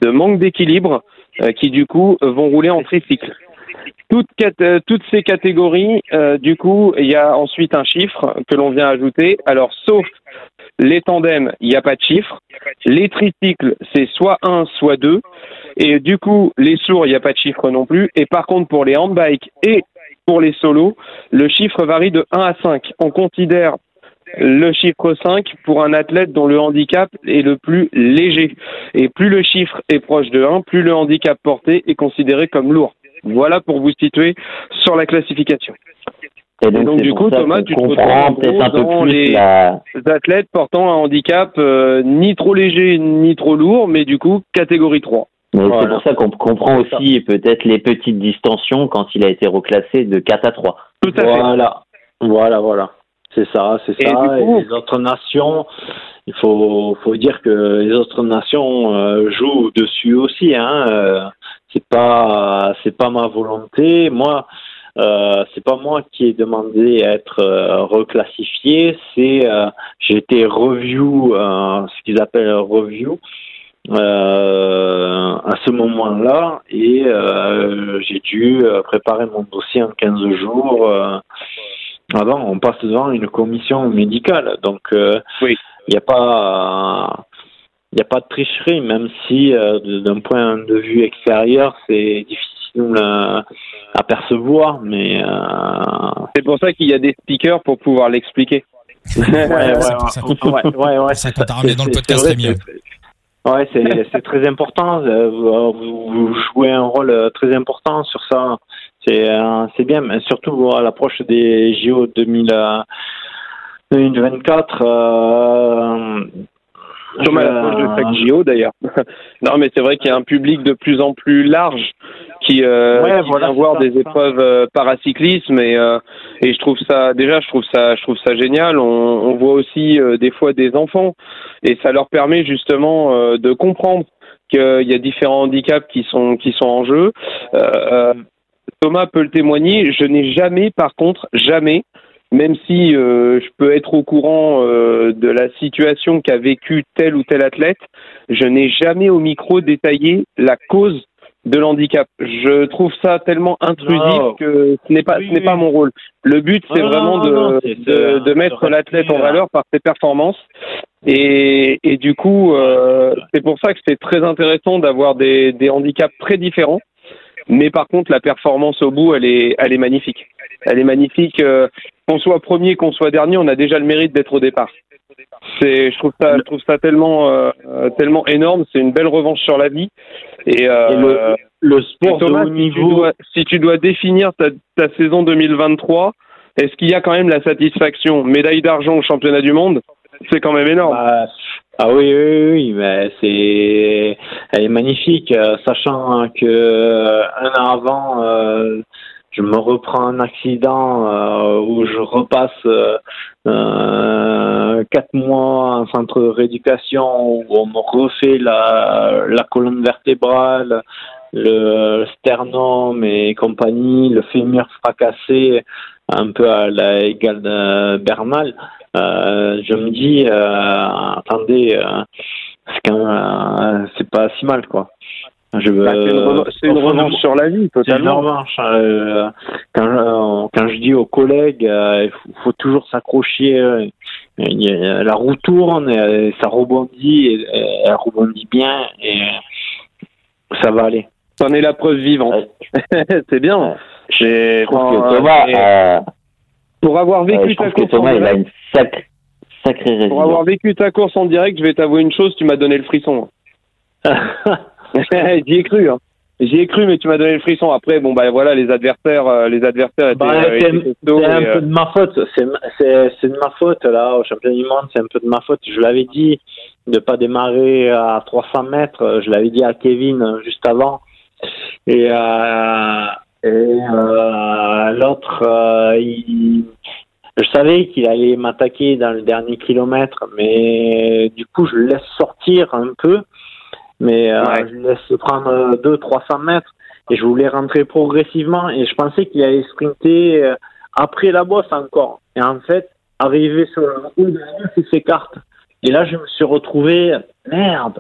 de manque d'équilibre euh, qui, du coup, vont rouler en tricycle. Toutes, euh, toutes ces catégories, euh, du coup, il y a ensuite un chiffre que l'on vient ajouter. Alors, sauf les tandems, il n'y a pas de chiffre. Les tricycles, c'est soit 1, soit 2. Et du coup, les sourds, il n'y a pas de chiffre non plus. Et par contre, pour les handbikes et pour les solos, le chiffre varie de 1 à 5. On considère le chiffre 5 pour un athlète dont le handicap est le plus léger. Et plus le chiffre est proche de 1, plus le handicap porté est considéré comme lourd. Voilà pour vous situer sur la classification. Et donc, du coup, Thomas, tu te retrouves dans les athlètes portant un handicap euh, ni trop léger ni trop lourd, mais du coup catégorie 3. Mais c'est pour ça qu'on comprend aussi peut-être les petites distensions quand il a été reclassé de 4 à 3. Tout à voilà. fait. Voilà, voilà. C'est ça, c'est ça. Et les autres nations, il faut, faut dire que les autres nations euh, jouent dessus aussi. Hein. Euh, c'est pas, c'est pas ma volonté. Moi, euh, c'est pas moi qui ai demandé à être euh, reclassifié. C'est, j'ai été review, ce qu'ils appellent review euh, à ce moment-là et euh, j'ai dû préparer mon dossier en 15 jours. avant, on passe devant une commission médicale, donc il n'y a pas il n'y a pas de tricherie, même si d'un point de vue extérieur, c'est difficile à percevoir, mais c'est pour ça qu'il y a des speakers pour pouvoir l'expliquer. ouais, ouais, ouais, ouais, ça ramené dans le podcast, c'est mieux. Ouais, c'est très important. Euh, vous, jouez un rôle euh, très important sur ça. C'est euh, c'est bien, mais surtout à l'approche des JO 2024. Euh, comme à l'approche de chaque JO d'ailleurs. non, mais c'est vrai qu'il y a un public de plus en plus large qui, euh, vient voir des épreuves euh, paracyclisme et euh, et je trouve ça déjà je trouve ça je trouve ça génial. On, on voit aussi euh, des fois des enfants et ça leur permet justement euh, de comprendre qu'il y a différents handicaps qui sont qui sont en jeu. Thomas peut le témoigner. Je n'ai jamais, par contre, jamais même si euh, je peux être au courant euh, de la situation qu'a vécu tel ou tel athlète, je n'ai jamais au micro détaillé la cause de l'handicap. Je trouve ça tellement intrusif que ce n'est pas ce n'est pas mon rôle. Le but c'est vraiment de, de, de, mettre l'athlète en valeur par ses performances et, et du coup euh, c'est pour ça que c'est très intéressant d'avoir des, des handicaps très différents. Mais par contre la performance au bout elle est elle est magnifique. Elle est magnifique. Euh, qu'on soit premier, qu'on soit dernier, on a déjà le mérite d'être au départ. C'est, je trouve ça, je trouve ça tellement, euh, tellement énorme. C'est une belle revanche sur la vie. Et, euh, le, sport de haut niveau. Si tu, dois, si tu dois définir ta, ta saison 2023, est-ce qu'il y a quand même la satisfaction? Médaille d'argent au championnat du monde, c'est quand même énorme. Bah, ah oui, oui, oui, mais c'est, elle est magnifique, euh, sachant que un an avant je me reprends un accident euh, où je repasse euh, euh, quatre mois en centre de rééducation où on me refait la, la colonne vertébrale, le sternum et compagnie, le fémur fracassé, un peu à la égale de Bernal. Euh, je me dis, attendez, c'est pas si mal quoi. Je bah, c'est une, revanche sur la vie, totalement. C'est une revanche. Euh, quand, euh, quand je dis aux collègues, euh, il faut, toujours s'accrocher. la roue tourne, et, ça rebondit, et, elle rebondit bien, et ça va aller. C'en est la preuve vivante. c'est bien. Je trouve que Thomas, pour avoir vécu ta course Thomas, il a une sacrée, sacrée Pour avoir vécu ta course en direct, je vais t'avouer une chose, tu m'as donné le frisson. J'y ai cru, hein. J'y ai cru, mais tu m'as donné le frisson. Après, bon, bah voilà, les adversaires, euh, les adversaires étaient. Bah, c'est un peu de ma faute. C'est de ma faute, là, au championnat du monde, c'est un peu de ma faute. Je l'avais dit de pas démarrer à 300 mètres. Je l'avais dit à Kevin euh, juste avant. Et, euh, et euh, l'autre, euh, je savais qu'il allait m'attaquer dans le dernier kilomètre, mais du coup, je le laisse sortir un peu mais euh, je laisse prendre 200-300 mètres et je voulais rentrer progressivement et je pensais qu'il allait sprinter euh, après la bosse encore. Et en fait, arrivé sur le haut de il s'écarte. Et là, je me suis retrouvé merde.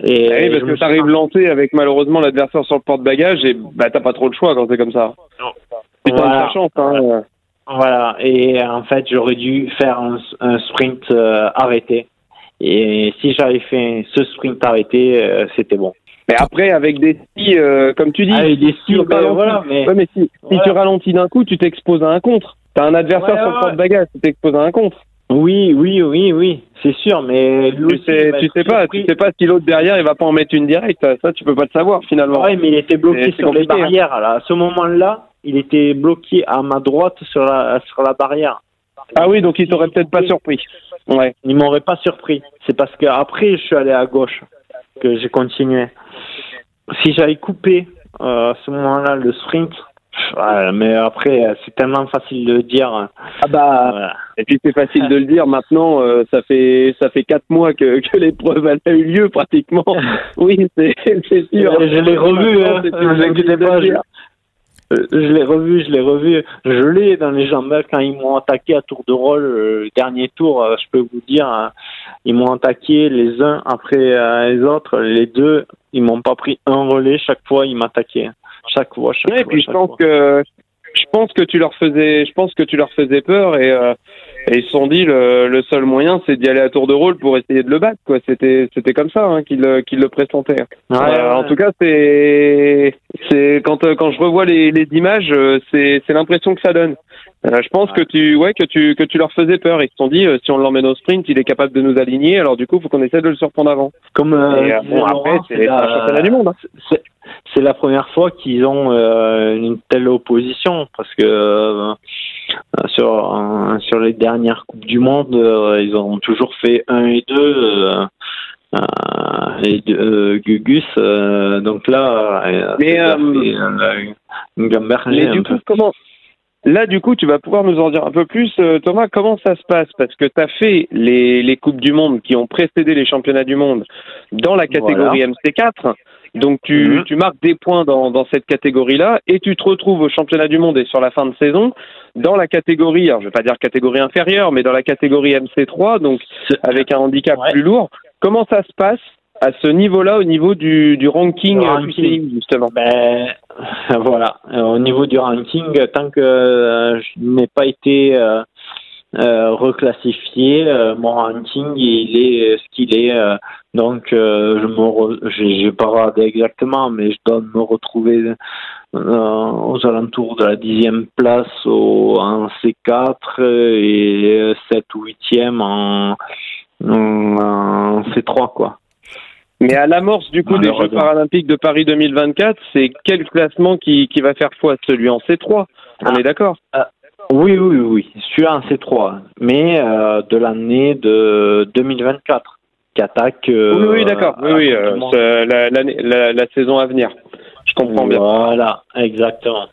Et eh oui, parce que tu arrives lancé avec malheureusement l'adversaire sur le porte-bagages et bah t'as pas trop le choix quand c'est comme ça. C'est voilà. ta chance. Hein. Voilà. Et en fait, j'aurais dû faire un, un sprint euh, arrêté. Et si j'avais fait ce sprint arrêté, euh, c'était bon. Mais après, avec des skis, euh, comme tu dis, ah, des skis, si, ben, voilà, mais... Ouais, mais si, si tu ralentis d'un coup, tu t'exposes à un contre. T'as un adversaire sur le porte-bagages, tu t'exposes à un contre. Oui, oui, oui, oui, c'est sûr, mais tu sais, tu sais pas, tu sais pas si l'autre derrière il va pas en mettre une directe, ça tu peux pas le savoir finalement. Oui, mais il était bloqué sur les hein. barrières. À ce moment-là, il était bloqué à ma droite sur la sur la barrière. Ah oui, donc il t'aurait peut-être pas surpris. Ouais, il m'aurait pas surpris. C'est parce que après je suis allé à gauche que j'ai continué. Si j'avais coupé euh, à ce moment-là le sprint, mais après c'est tellement facile de le dire. Ah bah et puis c'est facile de le dire maintenant. Euh, ça fait ça fait quatre mois que, que l'épreuve a eu lieu pratiquement. oui, c'est sûr. Je l'ai revu. Hein, vous inquiétez pas. Euh, je l'ai revu, je l'ai revu. Je l'ai dans les jambes quand ils m'ont attaqué à tour de rôle euh, le dernier tour. Euh, je peux vous dire, hein, ils m'ont attaqué les uns après les autres. Les deux, ils m'ont pas pris un relais. Chaque fois, ils m'attaquaient. Chaque fois, chaque ouais, fois. Et puis je pense fois. que je pense que tu leur faisais, je pense que tu leur faisais peur et, euh, et ils se sont dit le, le seul moyen c'est d'y aller à tour de rôle pour essayer de le battre quoi. C'était c'était comme ça hein, qu'ils le- qu'ils le pressentaient. Ouais, Euh, ouais. En tout cas c'est c'est quand euh, quand je revois les, les images euh, c'est c'est l'impression que ça donne. Euh, je pense Ouais. que tu ouais que tu que tu leur faisais peur. Ils se sont dit euh, si on l'emmène au sprint il est capable de nous aligner alors du coup faut qu'on essaie de le surprendre avant. Comme euh, Et, euh, disait bon après c'est la- championnat du monde. hein. c'est- c'est la première fois qu'ils ont euh, une telle opposition parce que sur euh, sur les dernières coupes du monde euh, ils ont toujours fait 1 et 2 euh, euh, et deux, euh, Gugus euh, donc là euh, Mais, euh, euh, du peu. coup, comment Là, du coup, tu vas pouvoir nous en dire un peu plus, euh, Thomas. Comment ça se passe? Parce que tu as fait les, les Coupes du Monde qui ont précédé les Championnats du Monde dans la catégorie MC4. Donc, tu, Mhm. tu marques des points dans, dans cette catégorie-là et tu te retrouves au Championnat du Monde et sur la fin de saison dans la catégorie, alors je vais pas dire catégorie inférieure, mais dans la catégorie MC3, donc avec un handicap Ouais. plus lourd. Comment ça se passe à ce niveau-là, au niveau du, du ranking, euh, ranking. Justement? Ben voilà. Euh, Au niveau du ranking, tant que euh, je n'ai pas été euh, euh, reclassifié, euh, mon ranking il est ce qu'il est. euh, donc euh, je me, re- j'ai j'ai pas regardé exactement, mais je dois me retrouver euh, aux alentours de la dixième place au, en C4 et 7 ou 8e en, en C3 quoi. Mais à l'amorce du coup des Jeux paralympiques de Paris 2024, c'est quel classement qui, qui va faire foi? Celui en C3, on Ah. est d'accord? Oui, oui, oui, je suis en C3, mais euh, de l'année de 2024, qui attaque. euh, Oui, oui, d'accord. Oui, oui, euh, la, l'année- la- la saison à venir. Je comprends bien. Voilà, exactement,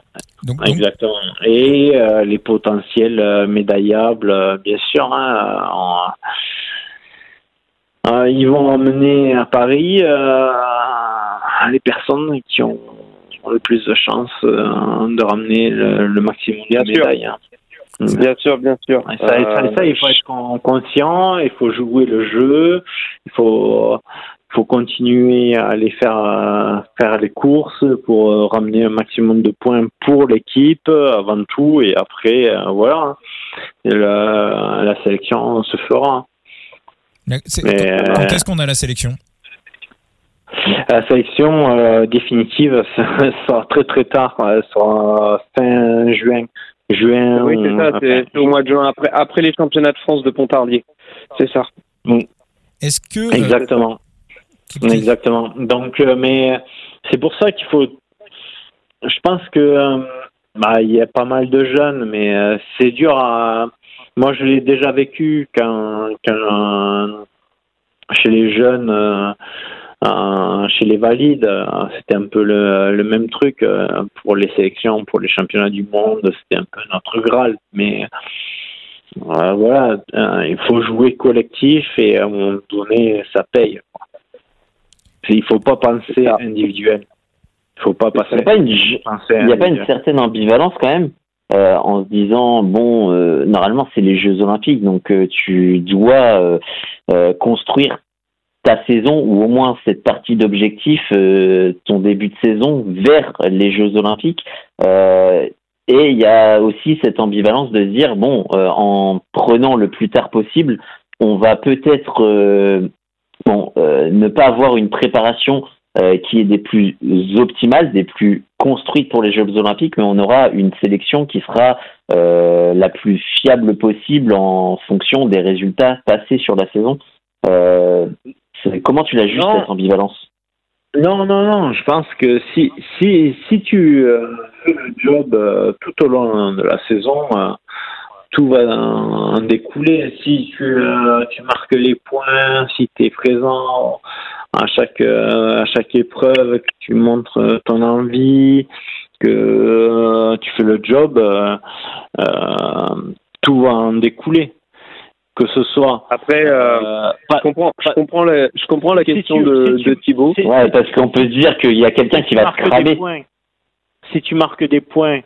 Donc, donc, exactement. Et euh, les potentiels euh, médaillables, euh, bien sûr, hein, en- euh, ils vont emmener à Paris euh, les personnes qui ont le plus de chances euh, de ramener le, le maximum Bien de sûr. médailles. hein. Bien sûr, bien sûr. Et ça, et ça, et ça, il faut être con- conscient, il faut jouer le jeu, il faut, faut continuer à aller faire, euh, faire les courses pour euh, ramener un maximum de points pour l'équipe euh, avant tout, et après, euh, voilà, Et la, la sélection se fera. c'est- Mais, quand euh, est-ce qu'on a la sélection? La sélection euh, définitive sera très très tard, elle sera fin juin. Juin, Oui, c'est ça, enfin, c'est au mois de juin, après, après les championnats de France de Pontarlier. C'est ça. Est-ce que euh, Exactement. Exactement. Donc, euh, mais c'est pour ça qu'il faut. Je pense que euh, bah, il y a pas mal de jeunes, mais euh, c'est dur à. Moi, je l'ai déjà vécu quand, quand euh, chez les jeunes, euh, chez les valides, euh, c'était un peu le, le même truc euh, pour les sélections, pour les championnats du monde, c'était un peu notre graal. Mais euh, voilà, euh, il faut jouer collectif et à un moment donné, ça paye. Il faut pas penser ça. individuel. Il faut pas passer. Il n'y a pas une, il a pas certaine ambivalence quand même euh, en se disant bon euh, normalement c'est les Jeux Olympiques donc euh, tu dois euh, euh, construire ta saison ou au moins cette partie d'objectif euh, ton début de saison vers les Jeux Olympiques Euh, et il y a aussi cette ambivalence de se dire bon euh, en prenant le plus tard possible on va peut-être bon ne pas avoir une préparation qui est des plus optimales, des plus construites pour les Jeux Olympiques, mais on aura une sélection qui sera la plus fiable possible en fonction des résultats passés sur la saison. Comment tu la Non. cette ambivalence Non, non, non. Je pense que si si si tu euh, fais le job euh, tout au long de la saison, euh, tout va en, en découler. Si tu tu marques les points, si tu es présent à chaque à chaque épreuve, que tu montres ton envie, que tu fais le job, tout va en découler. Que ce soit Après, euh, euh, je pas- comprends, je comprends la, je comprends la Si question tu- de, si tu- de Thibaut. Ouais, parce qu'on peut se dire qu'il y a quelqu'un si qui va te des cramer. points, si tu marques des points,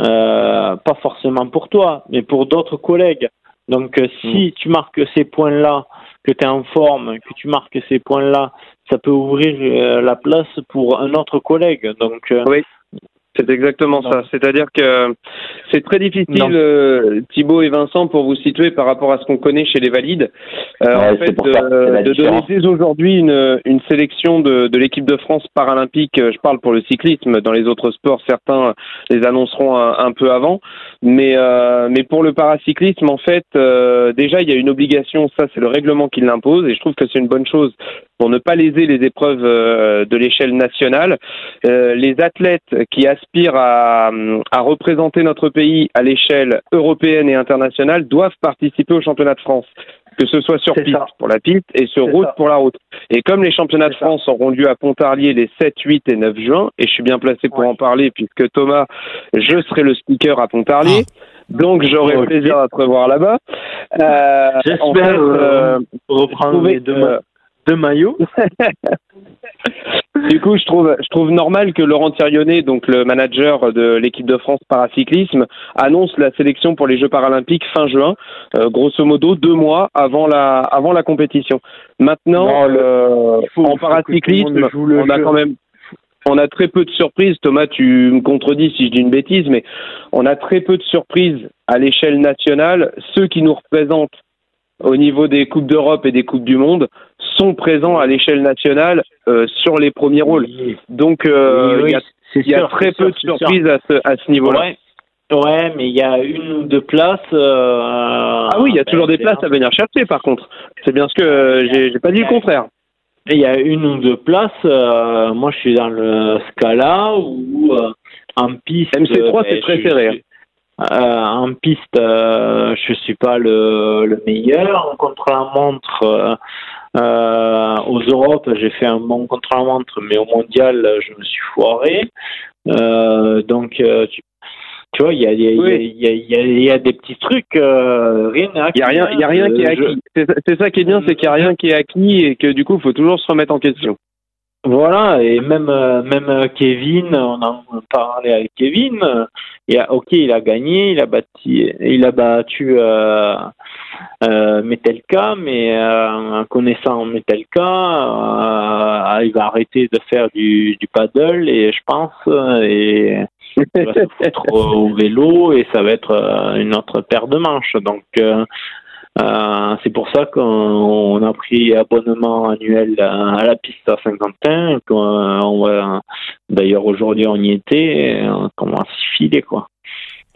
euh, pas forcément pour toi, mais pour d'autres collègues. Donc si mm. tu marques ces points-là, que tu es en forme, que tu marques ces points-là, ça peut ouvrir euh, la place pour un autre collègue. Donc oui. C'est exactement ça. C'est-à-dire que c'est très difficile, euh, Thibaut et Vincent, pour vous situer par rapport à ce qu'on connaît chez les valides. Euh, en fait, de, de donner dès aujourd'hui une, une sélection de, de l'équipe de France paralympique, je parle pour le cyclisme, dans les autres sports, certains les annonceront un, peu avant. Mais, euh, mais pour le paracyclisme, en fait, euh, déjà, il y a une obligation, ça c'est le règlement qui l'impose, et je trouve que c'est une bonne chose pour ne pas léser les épreuves euh, de l'échelle nationale. Euh, les athlètes qui aspirent à, à représenter notre pays à l'échelle européenne et internationale doivent participer au championnat de France que ce soit sur piste pour la piste et sur route pour la route. Et comme les championnats de France auront lieu à Pontarlier les 7, 8 et 9 juin, et je suis bien placé pour en parler puisque Thomas, je serai le speaker à Pontarlier. Ah. Donc j'aurai le plaisir à te revoir là-bas. Euh, J'espère euh, reprendre les deux, de maillot. du coup, je trouve, je trouve normal que Laurent Thirionnet, donc le manager de l'équipe de France paracyclisme, annonce la sélection pour les Jeux paralympiques fin juin, euh, grosso modo deux mois avant la, avant la compétition. Maintenant, en paracyclisme, on a quand même on a très peu de surprises. Thomas, tu me contredis si je dis une bêtise, mais on a très peu de surprises à l'échelle nationale. Ceux qui nous représentent au niveau des Coupes d'Europe et des Coupes du Monde sont présents à l'échelle nationale euh, sur les premiers rôles. Donc, euh, il y a, très peu de surprises à ce, à ce niveau-là. Ouais. mais il y a une ou deux places. Euh, ah oui, il y a toujours des places à venir chercher, par contre. C'est bien ce que j'ai pas dit le contraire. Il y a une ou deux places. moi, je suis dans le Scala ou en piste. MC3, ben, c'est très serré. Hein. Euh, en piste, euh, je suis pas le, le meilleur. En contre-la-montre, euh, aux Europes, j'ai fait un bon contre-la-montre, mais au mondial, je me suis foiré. donc, tu, tu vois, il y a, y, a, y, a, y a, des petits trucs, rien. Il n'y a rien, y a rien qui est acquis. C'est ça qui est bien, c'est qu'il n'y a rien qui est acquis et que du coup, il faut toujours se remettre en question. Voilà, et même même Kevin, on en parlait avec Kevin. Et ok, il a gagné, il a battu, il a battu euh, euh, Metelka, mais euh, en connaissant Metelka, euh, il va arrêter de faire du, paddle et je pense et il va au vélo et ça va être une autre paire de manches. Donc euh, c'est pour ça qu'on a pris abonnement annuel à la piste à Saint-Quentin. D'ailleurs, aujourd'hui, on y était, on commence à s'y filer, quoi.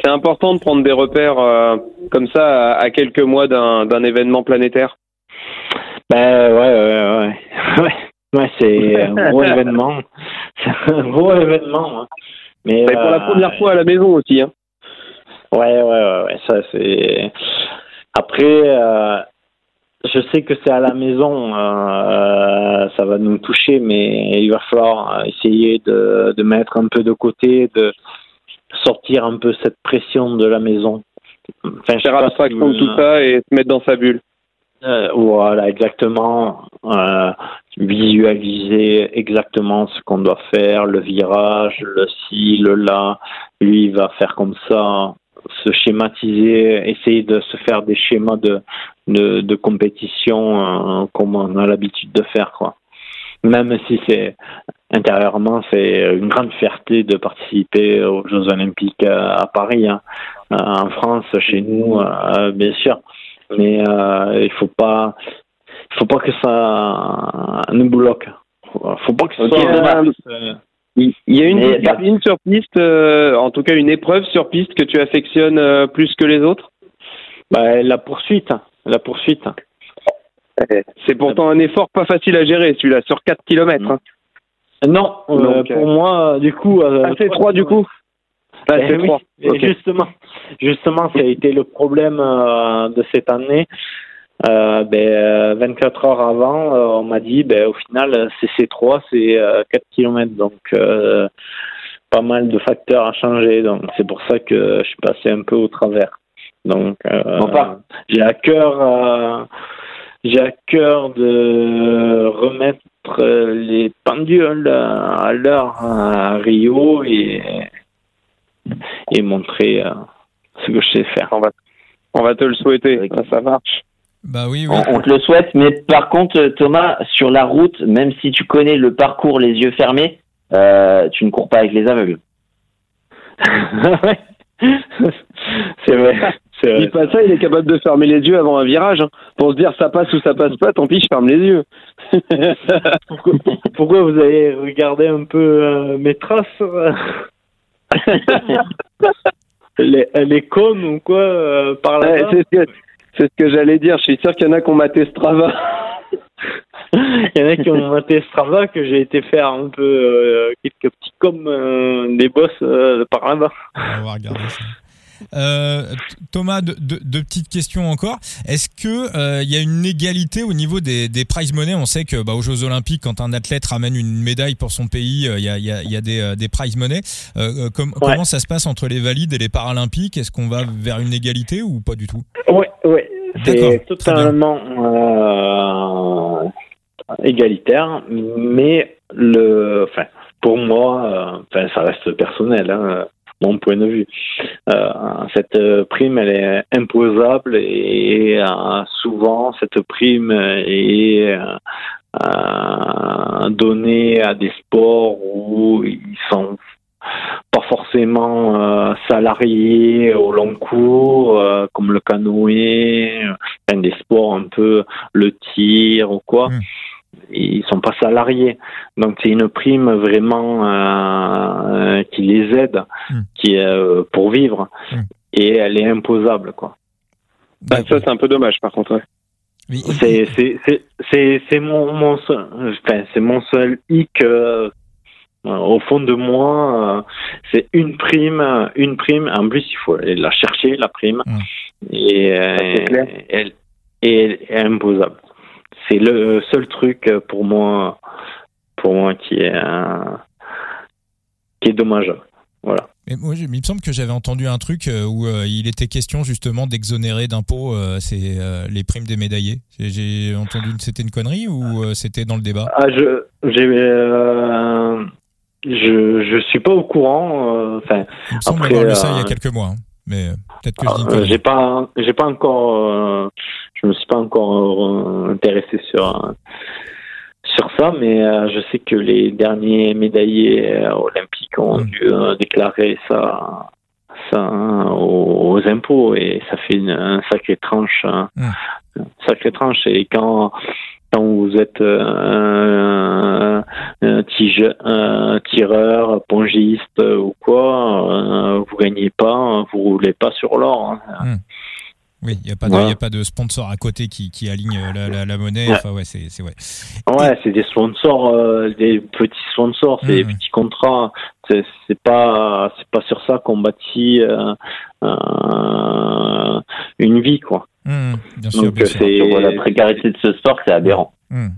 C'est important de prendre des repères euh, comme ça à, quelques mois d'un événement planétaire. Ben ouais, ouais, ouais. ouais. ouais c'est un gros événement. C'est un gros événement. Hein. Mais pour la euh, première fois à la maison aussi. Hein. Ouais, ouais, ouais, ouais. Ça, c'est. Après, euh, je sais que c'est à la maison, euh, ça va nous toucher, mais il va falloir essayer de, de, mettre un peu de côté, de sortir un peu cette pression de la maison. Enfin, Faire abstraction de tout ça et se mettre dans sa bulle. Euh, voilà, exactement. Euh, visualiser exactement ce qu'on doit faire, le virage, le ci, le là. Lui, il va faire comme ça se schématiser, essayer de se faire des schémas de, de, de compétition euh, comme on a l'habitude de faire. Quoi. Même si c'est intérieurement, c'est une grande fierté de participer aux Jeux Olympiques à, Paris, hein. euh, en France, chez nous, euh, bien sûr. Mais il faut pas, il faut pas que ça nous bloque. Faut pas que ce soit il y a une discipline sur piste, euh, en tout cas une épreuve sur piste que tu affectionnes euh, plus que les autres? Bah, La poursuite. La poursuite. C'est pourtant un effort pas facile à gérer, celui-là, sur 4 km. Hein. Non, euh, pour moi, du coup. ah, c'est 3 du coup ah, c'est 3. Justement, justement, ça a été le problème de cette année. Euh, ben, 24 heures avant, euh, on m'a dit, ben, au final, c'est C3, c'est 4 km, donc euh, pas mal de facteurs à changer. Donc c'est pour ça que je suis passé un peu au travers. Donc j'ai à cœur, j'ai à cœur de remettre les pendules à l'heure à Rio et et montrer ce que je sais faire. On va, on va te le souhaiter, ça marche. Bah oui, oui. On, te le souhaite, mais par contre, Thomas, sur la route, même si tu connais le parcours les yeux fermés, tu ne cours pas avec les aveugles. c'est vrai. Il pas ça, il est capable de fermer les yeux avant un virage. Hein. Pour se dire ça passe ou ça passe pas, tant pis, je ferme les yeux. pourquoi, vous avez regardé un peu euh, mes traces elle, est, conne ou quoi euh, par là C'est ce que, j'allais dire. Je suis sûr qu'il y en a qui ont maté Strava. Il y en a qui ont maté Strava que j'ai été faire un peu euh, quelques petits comme des boss par là-bas. On va regarder ça. Euh, Thomas, deux, petites questions encore. Est-ce que euh, il y a une égalité au niveau des, des prize money? On sait que bah, aux Jeux Olympiques, quand un athlète ramène une médaille pour son pays, euh, il y, a, y, a, y, a, des, des prize money. Comment ça se passe entre les valides et les paralympiques? Est-ce qu'on va vers une égalité ou pas du tout? Oui, oui. C'est totalement égalitaire, mais le, enfin, pour moi, enfin, ça reste personnel. Hein, mon point de vue. Euh, cette prime, elle est imposable et euh, souvent cette prime est euh, donnée à des sports où ils sont pas forcément salariés au long cours, comme le canoë, des sports un peu le tir ou quoi. Mmh ils sont pas salariés. Donc c'est une prime vraiment euh, qui les aide, hmm. qui euh, pour vivre, hmm. et elle est imposable quoi. Bah, ça c'est un peu dommage par contre. C'est c'est c'est mon mon seul, enfin, c'est mon seul hic. Euh, au fond de moi, c'est une prime, une prime. En plus, il faut aller la chercher la prime, hmm. et elle est imposable c'est le seul truc pour moi, pour moi qui est, qui est dommageable. Voilà. Mais moi, il me semble que j'avais entendu un truc euh, où euh, il était question justement d'exonérer d'impôts euh, les primes des médaillés. J'ai entendu, c'était une connerie ou c'était dans le débat? Ah, je, j'ai, je, je suis pas au courant. Enfin, il me semble avoir lu ça il y a quelques mois. Hein. Mais peut-être que je dis J'ai pas, j'ai pas encore je me suis pas encore euh, intéressé sur sur ça, mais euh, je sais que les derniers médaillés euh, olympiques ont mm. dû déclarer ça, ça aux, impôts et ça fait une, sacrée tranche, hein. mm. une sacrée tranche. Et quand quand vous êtes un, tireur, pongiste ou quoi, vous gagnez pas, vous roulez pas sur l'or. Hein. Mm. Oui, il n'y a, pas de, a pas de sponsor à côté qui, qui aligne la, la, monnaie. Enfin, ouais, c'est, c'est, ouais. ouais c'est des sponsors, euh, des petits sponsors, c'est des mmh. petits contrats. C'est, c'est pas, c'est pas sur ça qu'on bâtit euh, euh, une vie, quoi. Mmh, bien sûr, bien sûr. la précarité de ce sport, c'est aberrant. Mmh.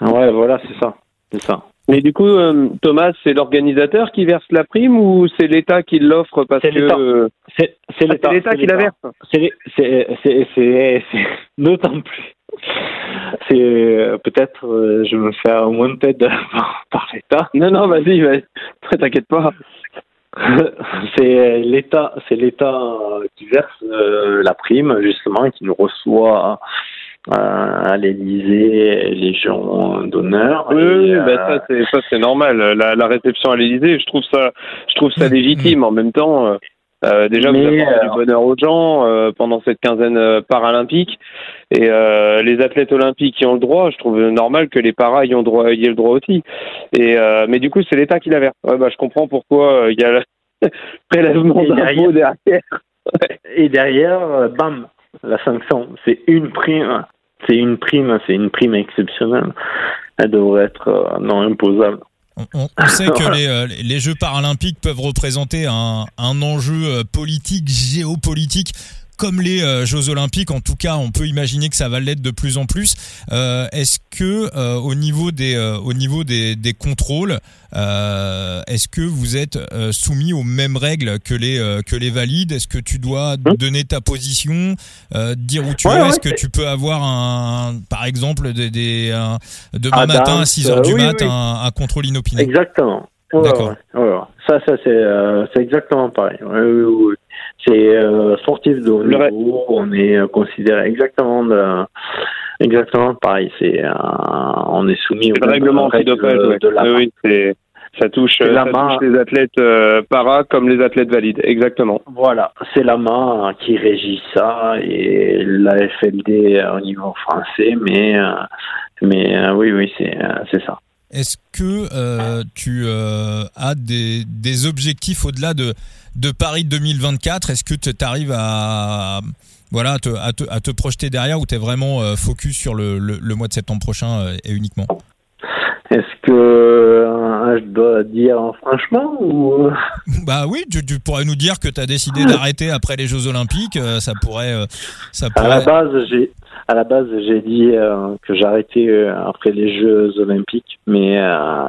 Ouais, voilà, c'est ça, c'est ça. Mais du coup, euh, Thomas, c'est l'organisateur qui verse la prime ou c'est l'État qui l'offre parce que euh, c'est l'État qui la verse C'est d'autant plus. C'est euh, peut-être je me fais moins tête par, l'État. Non non, vas-y, vas t'inquiète pas. c'est l'État, c'est l'État qui verse la prime justement, qui nous reçoit à l'Élysée, gens d'honneur. Oui, oui bah, ça c'est ça c'est normal. La, la réception à l'Élysée, je trouve ça, je trouve ça légitime. En même temps, euh, euh déjà vous apportez du bonheur aux gens euh, pendant cette quinzaine paralympique et les athlètes olympiques qui ont le droit. Je trouve normal que les paras y ont droit, y aient le droit aussi. Et mais du coup, c'est l'État qui la verse. Ouais, bah je comprends pourquoi il y a le prélèvement d'impôts derrière. Et derrière, bam, la sanction, c'est une prime c'est une prime, c'est une prime exceptionnelle. Elle devrait être euh, non imposable. On, sait que les, euh, les, Jeux paralympiques peuvent représenter un, un enjeu euh, politique, géopolitique comme les euh, Jeux Olympiques, en tout cas, on peut imaginer que ça va l'être de plus en plus. Euh, Est-ce que euh, au niveau des au niveau des, des contrôles, est-ce que vous êtes soumis aux mêmes règles que les que les valides? Est-ce que tu dois hein? donner ta position, dire où tu es? Est-ce que tu peux avoir un, par exemple, des, des demain ah, matin à 6 heures du mat, un, un, contrôle inopiné Exactement. D'accord. ça, ça c'est c'est exactement pareil. Oui, oui, oui. C'est euh, sportif de haut niveau, on est euh, considéré exactement de, exactement pareil. C'est euh, on est soumis le règlement antidopage, ouais. de la Oui, oui, c'est- ça touche, C'est euh, la ça main. touche les athlètes euh, para comme les athlètes valides, exactement. Voilà, c'est la main qui régit ça et la FLD au niveau français, mais euh, mais euh, oui oui c'est euh, c'est ça. Est-ce que euh, tu euh, as des, des objectifs au-delà de, de Paris 2024 Est-ce que tu arrives à, voilà, à, te, à, te, à te projeter derrière ou tu es vraiment euh, focus sur le, le, le mois de septembre prochain euh, et uniquement? Est-ce que euh, je dois dire franchement ou Bah oui, tu, tu pourrais nous dire que tu as décidé d'arrêter après les Jeux Olympiques. ça pourrait. ça à la base j'ai à la base j'ai dit euh, que j'arrêtais après les Jeux Olympiques, mais euh,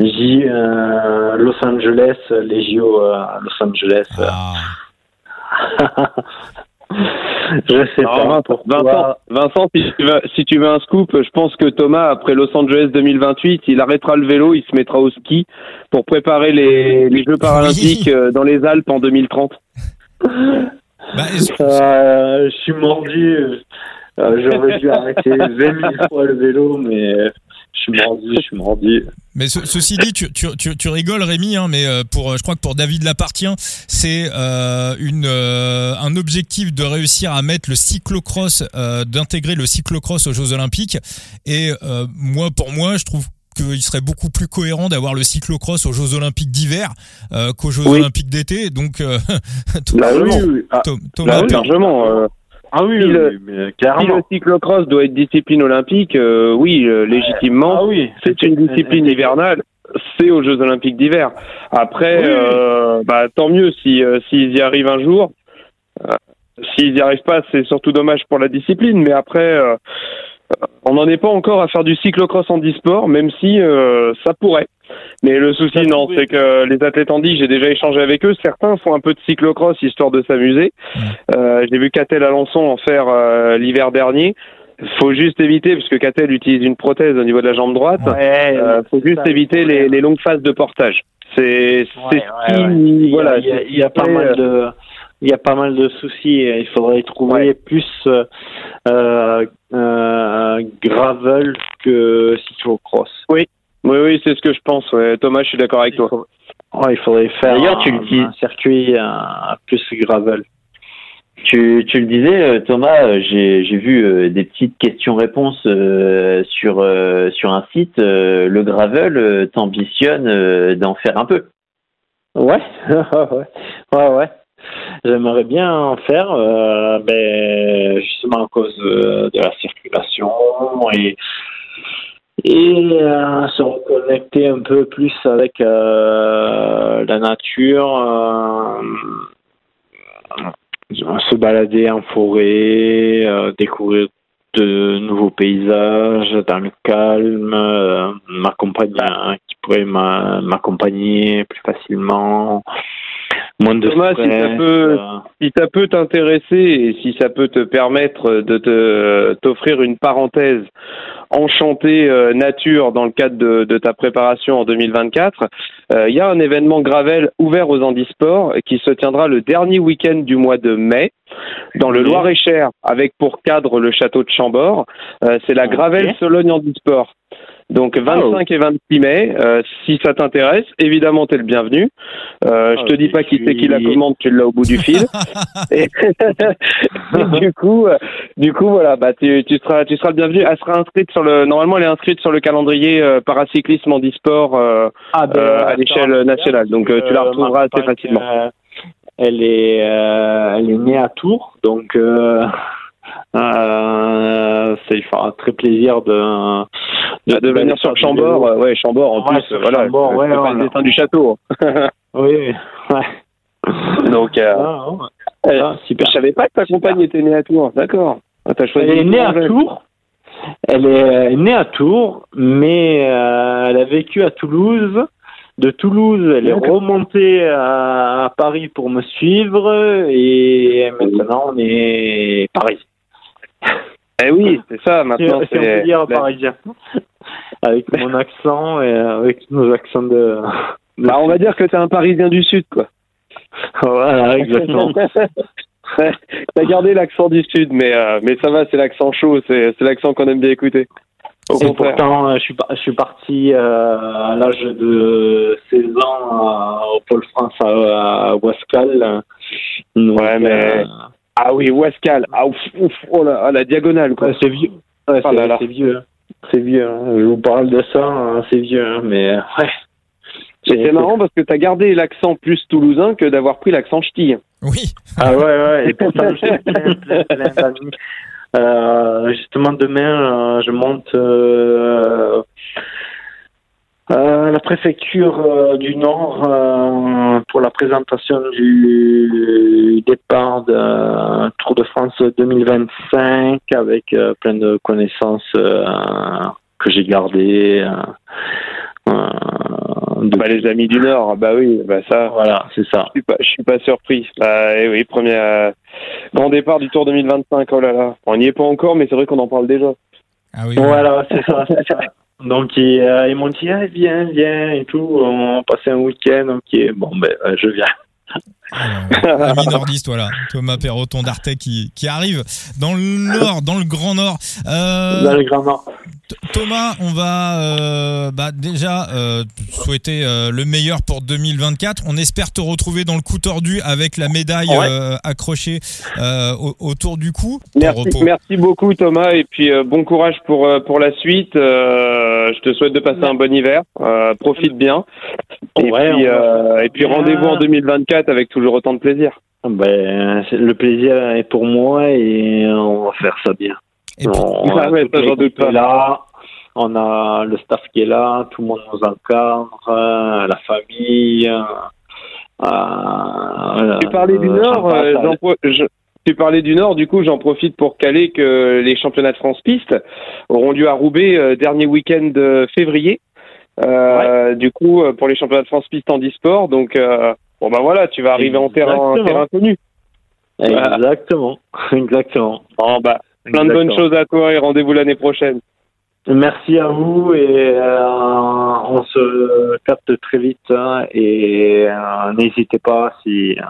j'ai euh, Los Angeles, les JO euh, à Los Angeles. euh, Ah. je sais Alors, pas Vincent, pourquoi. Vincent, Vincent, si tu, veux, si tu veux un scoop, je pense que Thomas, après Los Angeles 2028, il arrêtera le vélo, il se mettra au ski pour préparer les, les Jeux paralympiques euh, dans les Alpes en 2030. Bah, Euh, je suis mordu. Euh, J'aurais dû arrêter 20 000 fois le vélo, mais je suis mordu, je suis mordu. Mais ce- ceci dit, tu, tu, tu, tu rigoles Rémi, hein, mais euh, pour, euh, je crois que pour David Lapartien, c'est euh, une euh, un objectif de réussir à mettre le cyclocross, euh, d'intégrer le cyclocross aux Jeux Olympiques. Et moi, pour moi, je trouve qu'il serait beaucoup plus cohérent d'avoir le cyclocross aux Jeux Olympiques d'hiver qu'aux Jeux Oui. Olympiques d'été. Donc, Thomas, Ah Largement. Ah, Thomas, t'es- largement. Ah oui, Si le- oui, mais si le cyclocross doit être discipline olympique, euh, oui, euh, légitimement. Ah oui, c'est une discipline hivernale, c'est aux Jeux Olympiques d'hiver. Après, Oui, euh, bah, tant mieux si s'ils y arrivent un jour. S'ils n'y arrivent pas, c'est surtout dommage pour la discipline. Mais après, on n'en est pas encore à faire du cyclocross en e-sport, même si euh, ça pourrait. Mais le souci, non, c'est que les athlètes en j'ai déjà échangé avec eux. Certains font un peu de cyclocross histoire de s'amuser. Euh, J'ai vu Catel Alençon en faire euh, l'hiver dernier. Faut juste éviter, parce que Catel utilise une prothèse au niveau de la jambe droite. Ouais, Euh, faut juste ça, éviter les, les longues phases de portage. C'est c'est Ouais, ce ouais, qui- Il y a- voilà. il y a, c'est- il y a pas mal de, il y a pas mal de soucis. Il faudrait trouver Ouais. plus euh, euh, gravel que cyclocross. Oui, oui, c'est ce que je pense. ouais. Thomas, je suis d'accord avec Il toi. faut- Ouais, il faudrait faire D'ailleurs, tu un, le dis. un circuit euh, plus gravel. Tu, tu le disais, euh, Thomas, euh, j'ai j'ai vu euh, des petites questions-réponses euh, sur, euh, sur un site. Euh, le Gravel euh, t'ambitionne euh, d'en faire un peu. Ouais, ouais, ouais, ouais. J'aimerais bien en faire, euh, ben, justement à cause de, la circulation et et euh, se reconnecter un peu plus avec euh, la nature, se balader en forêt, découvrir de nouveaux paysages dans le calme, m'accompagner, qui pourrait m'a- m'accompagner plus facilement, moins de Thomas, si ça peut- euh, Si ça peut t'intéresser et si ça peut te permettre de te t'offrir une parenthèse enchantée euh, nature dans le cadre de, de ta préparation en 2024, euh, il y a un événement Gravel ouvert aux handisports qui se tiendra le dernier week-end du mois de mai dans le. Loir-et-Cher avec pour cadre le château de Chambord. Euh, C'est la. Gravel Sologne Handisport. Donc 25 et 26 mai, euh, si ça t'intéresse, évidemment t'es le bienvenu. Euh, je Ah, te dis pas qui c'est qui la commande, tu l'as au bout du fil. Et, et du coup, euh, du coup voilà, bah tu, tu seras tu seras le bienvenu. Elle sera inscrite sur le normalement elle est inscrite sur le calendrier euh, paracyclisme handisport euh, Ah, ben, à l'échelle nationale. Donc, tu la retrouveras assez facilement. elle est, elle est née à Tours, donc euh, lui fera très plaisir de de, de venir sur Chambord, euh, ouais Chambord en Ouais, plus, voilà, Chambord, ouais, dessin du château. Oui, ouais. Donc, euh, Ah, ouais. euh, Ah, super. je savais pas que ta compagne était née à Tours. D'accord. Ah. Elle est née à Tours. Elle est née à Tours, mais euh, elle a vécu à Toulouse. De Toulouse, elle est remontée à, à Paris pour me suivre et maintenant on est Paris. Eh oui, c'est ça. Maintenant, si on peut dire la- parisien. Avec mon accent et avec nos accents de, Bah, on va dire que t'es un Parisien du Sud, quoi. voilà, exactement. T'as gardé l'accent du Sud, mais, euh, mais ça va, c'est l'accent chaud, c'est c'est l'accent qu'on aime bien écouter. Au Et contraire. pourtant, euh, je suis, par- je suis parti euh, à l'âge de 16 ans au Pôle France à, à Wascal. Ouais, mais- Ah oui, Wascal. Ah, ouf, ouf, oh là, ah, la diagonale, quoi. ouais, c'est vieux. Ouais, Oh c'est là là. c'est vieux. hein. C'est vieux. hein. Je vous parle de ça, hein, c'est vieux. hein, Mais euh, ouais. C'est marrant parce que t'as gardé l'accent plus toulousain que d'avoir pris l'accent ch'ti. Oui. Ah ouais, ouais, et pourtant j'ai plein, plein, plein d'amis. Euh, justement, demain, euh, je monte euh, à la préfecture euh, du Nord euh, pour la présentation du départ de Tour de France 2025 avec euh, plein de connaissances euh, que j'ai gardées. euh, euh, de- Bah, les amis du Nord, bah oui, bah ça. Voilà, c'est ça. Je suis pas, je suis pas surpris. Bah eh oui, premier euh, grand départ du Tour 2025. Oh là là, on n'y est pas encore, mais c'est vrai qu'on en parle déjà. Ah oui. Voilà, c'est ça. Donc ils, euh, ils m'ont dit ah, viens, viens et tout. On passait un week-end. Ok, bon ben euh, je viens. Alors, ami nordiste, voilà. Thomas Perroton d'Arte qui, qui arrive dans le nord, dans le grand nord. Euh, Dans le Grand Nord. T- Thomas, on va euh, bah, déjà euh, te souhaiter euh, le meilleur pour 2024. On espère te retrouver dans le coup tordu avec la médaille Ouais. euh, accrochée euh, au- autour du cou. Merci, merci beaucoup Thomas et puis euh, bon courage pour euh, pour la suite. Euh, je te souhaite de passer un bon hiver. Euh, profite bien. Et Ouais, puis et rendez-vous en 2024 avec toujours autant de plaisir. Ben le plaisir est pour moi et on va faire ça bien. Et pour- On, Ah ouais, pas. est là. On a le staff qui est là, tout le monde nous encadre, euh, la famille. euh, euh, Tu parlais du Nord, euh, je- tu parlais du Nord, du coup j'en profite pour caler que les championnats de France piste auront lieu à Roubaix euh, dernier week-end de février. Euh, Du coup pour les championnats de France piste en e-sport, donc euh, bon bah voilà, tu vas arriver en terrain, Exactement. terrain connu. Exactement, exactement. Bon bah plein de bonnes choses à toi et rendez-vous l'année prochaine. Merci à vous et euh, on se capte très vite hein, et euh, n'hésitez pas si euh,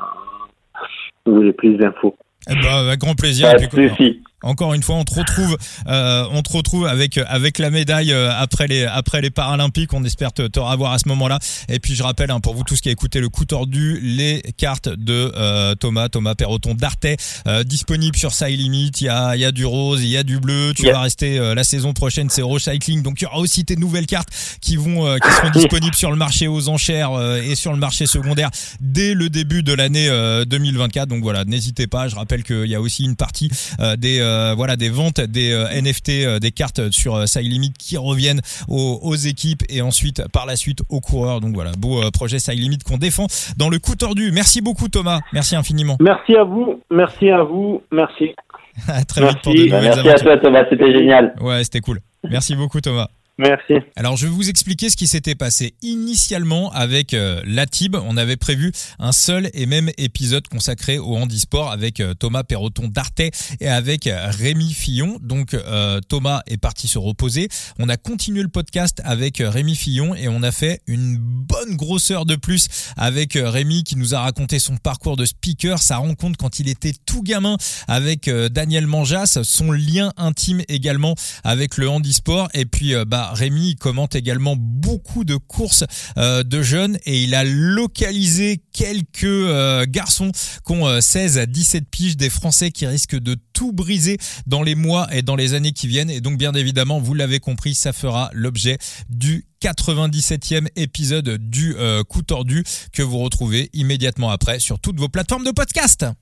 vous voulez plus d'infos. Eh ben, avec grand plaisir. Pas de. Encore une fois, on te retrouve, euh, on te retrouve avec avec la médaille euh, après les après les Paralympiques. On espère te, te revoir à ce moment-là. Et puis je rappelle hein, pour vous tous qui écoutez le coup tordu, les cartes de euh, Thomas Thomas Perroton d'Arte euh, disponibles sur Side Limit. Il y a il y a du rose, il y a du bleu. Tu Yeah. vas rester euh, la saison prochaine, c'est Euro Cycling. Donc il y aura aussi tes nouvelles cartes qui vont euh, qui seront disponibles sur le marché aux enchères euh, et sur le marché secondaire dès le début de l'année euh, 2024. Donc voilà, n'hésitez pas. Je rappelle qu'il y a aussi une partie euh, des euh, voilà des ventes des euh, NFT, euh, des cartes sur euh, Side Limit qui reviennent aux, aux équipes et ensuite par la suite aux coureurs. Donc voilà, beau projet Side Limit qu'on défend dans le coup tordu. Merci beaucoup Thomas, merci infiniment. Merci à vous, merci à vous, merci. À très vite pour de Merci. Nouvelles merci à toi Thomas, c'était génial. Ouais, c'était cool. Merci beaucoup Thomas. Merci. Alors je vais vous expliquer ce qui s'était passé initialement avec euh, l'ATIB. On avait prévu un seul et même épisode consacré au handisport avec euh, Thomas Perroton d'Arte et avec euh, Rémi Fillon. Donc euh, Thomas est parti se reposer. On a continué le podcast avec euh, Rémi Fillon et on a fait une bonne grosseur de plus avec Rémi qui nous a raconté son parcours de speaker, sa rencontre quand il était tout gamin avec Daniel Manjas, son lien intime également avec le handisport et puis euh, Rémi commente également beaucoup de courses euh, de jeunes et il a localisé quelques euh, garçons qui ont euh, 16 à 17 piges des Français qui risquent de tout briser dans les mois et dans les années qui viennent et donc bien évidemment vous l'avez compris ça fera l'objet du 97e épisode du euh, coup tordu que vous retrouvez immédiatement après sur toutes vos plateformes de podcast.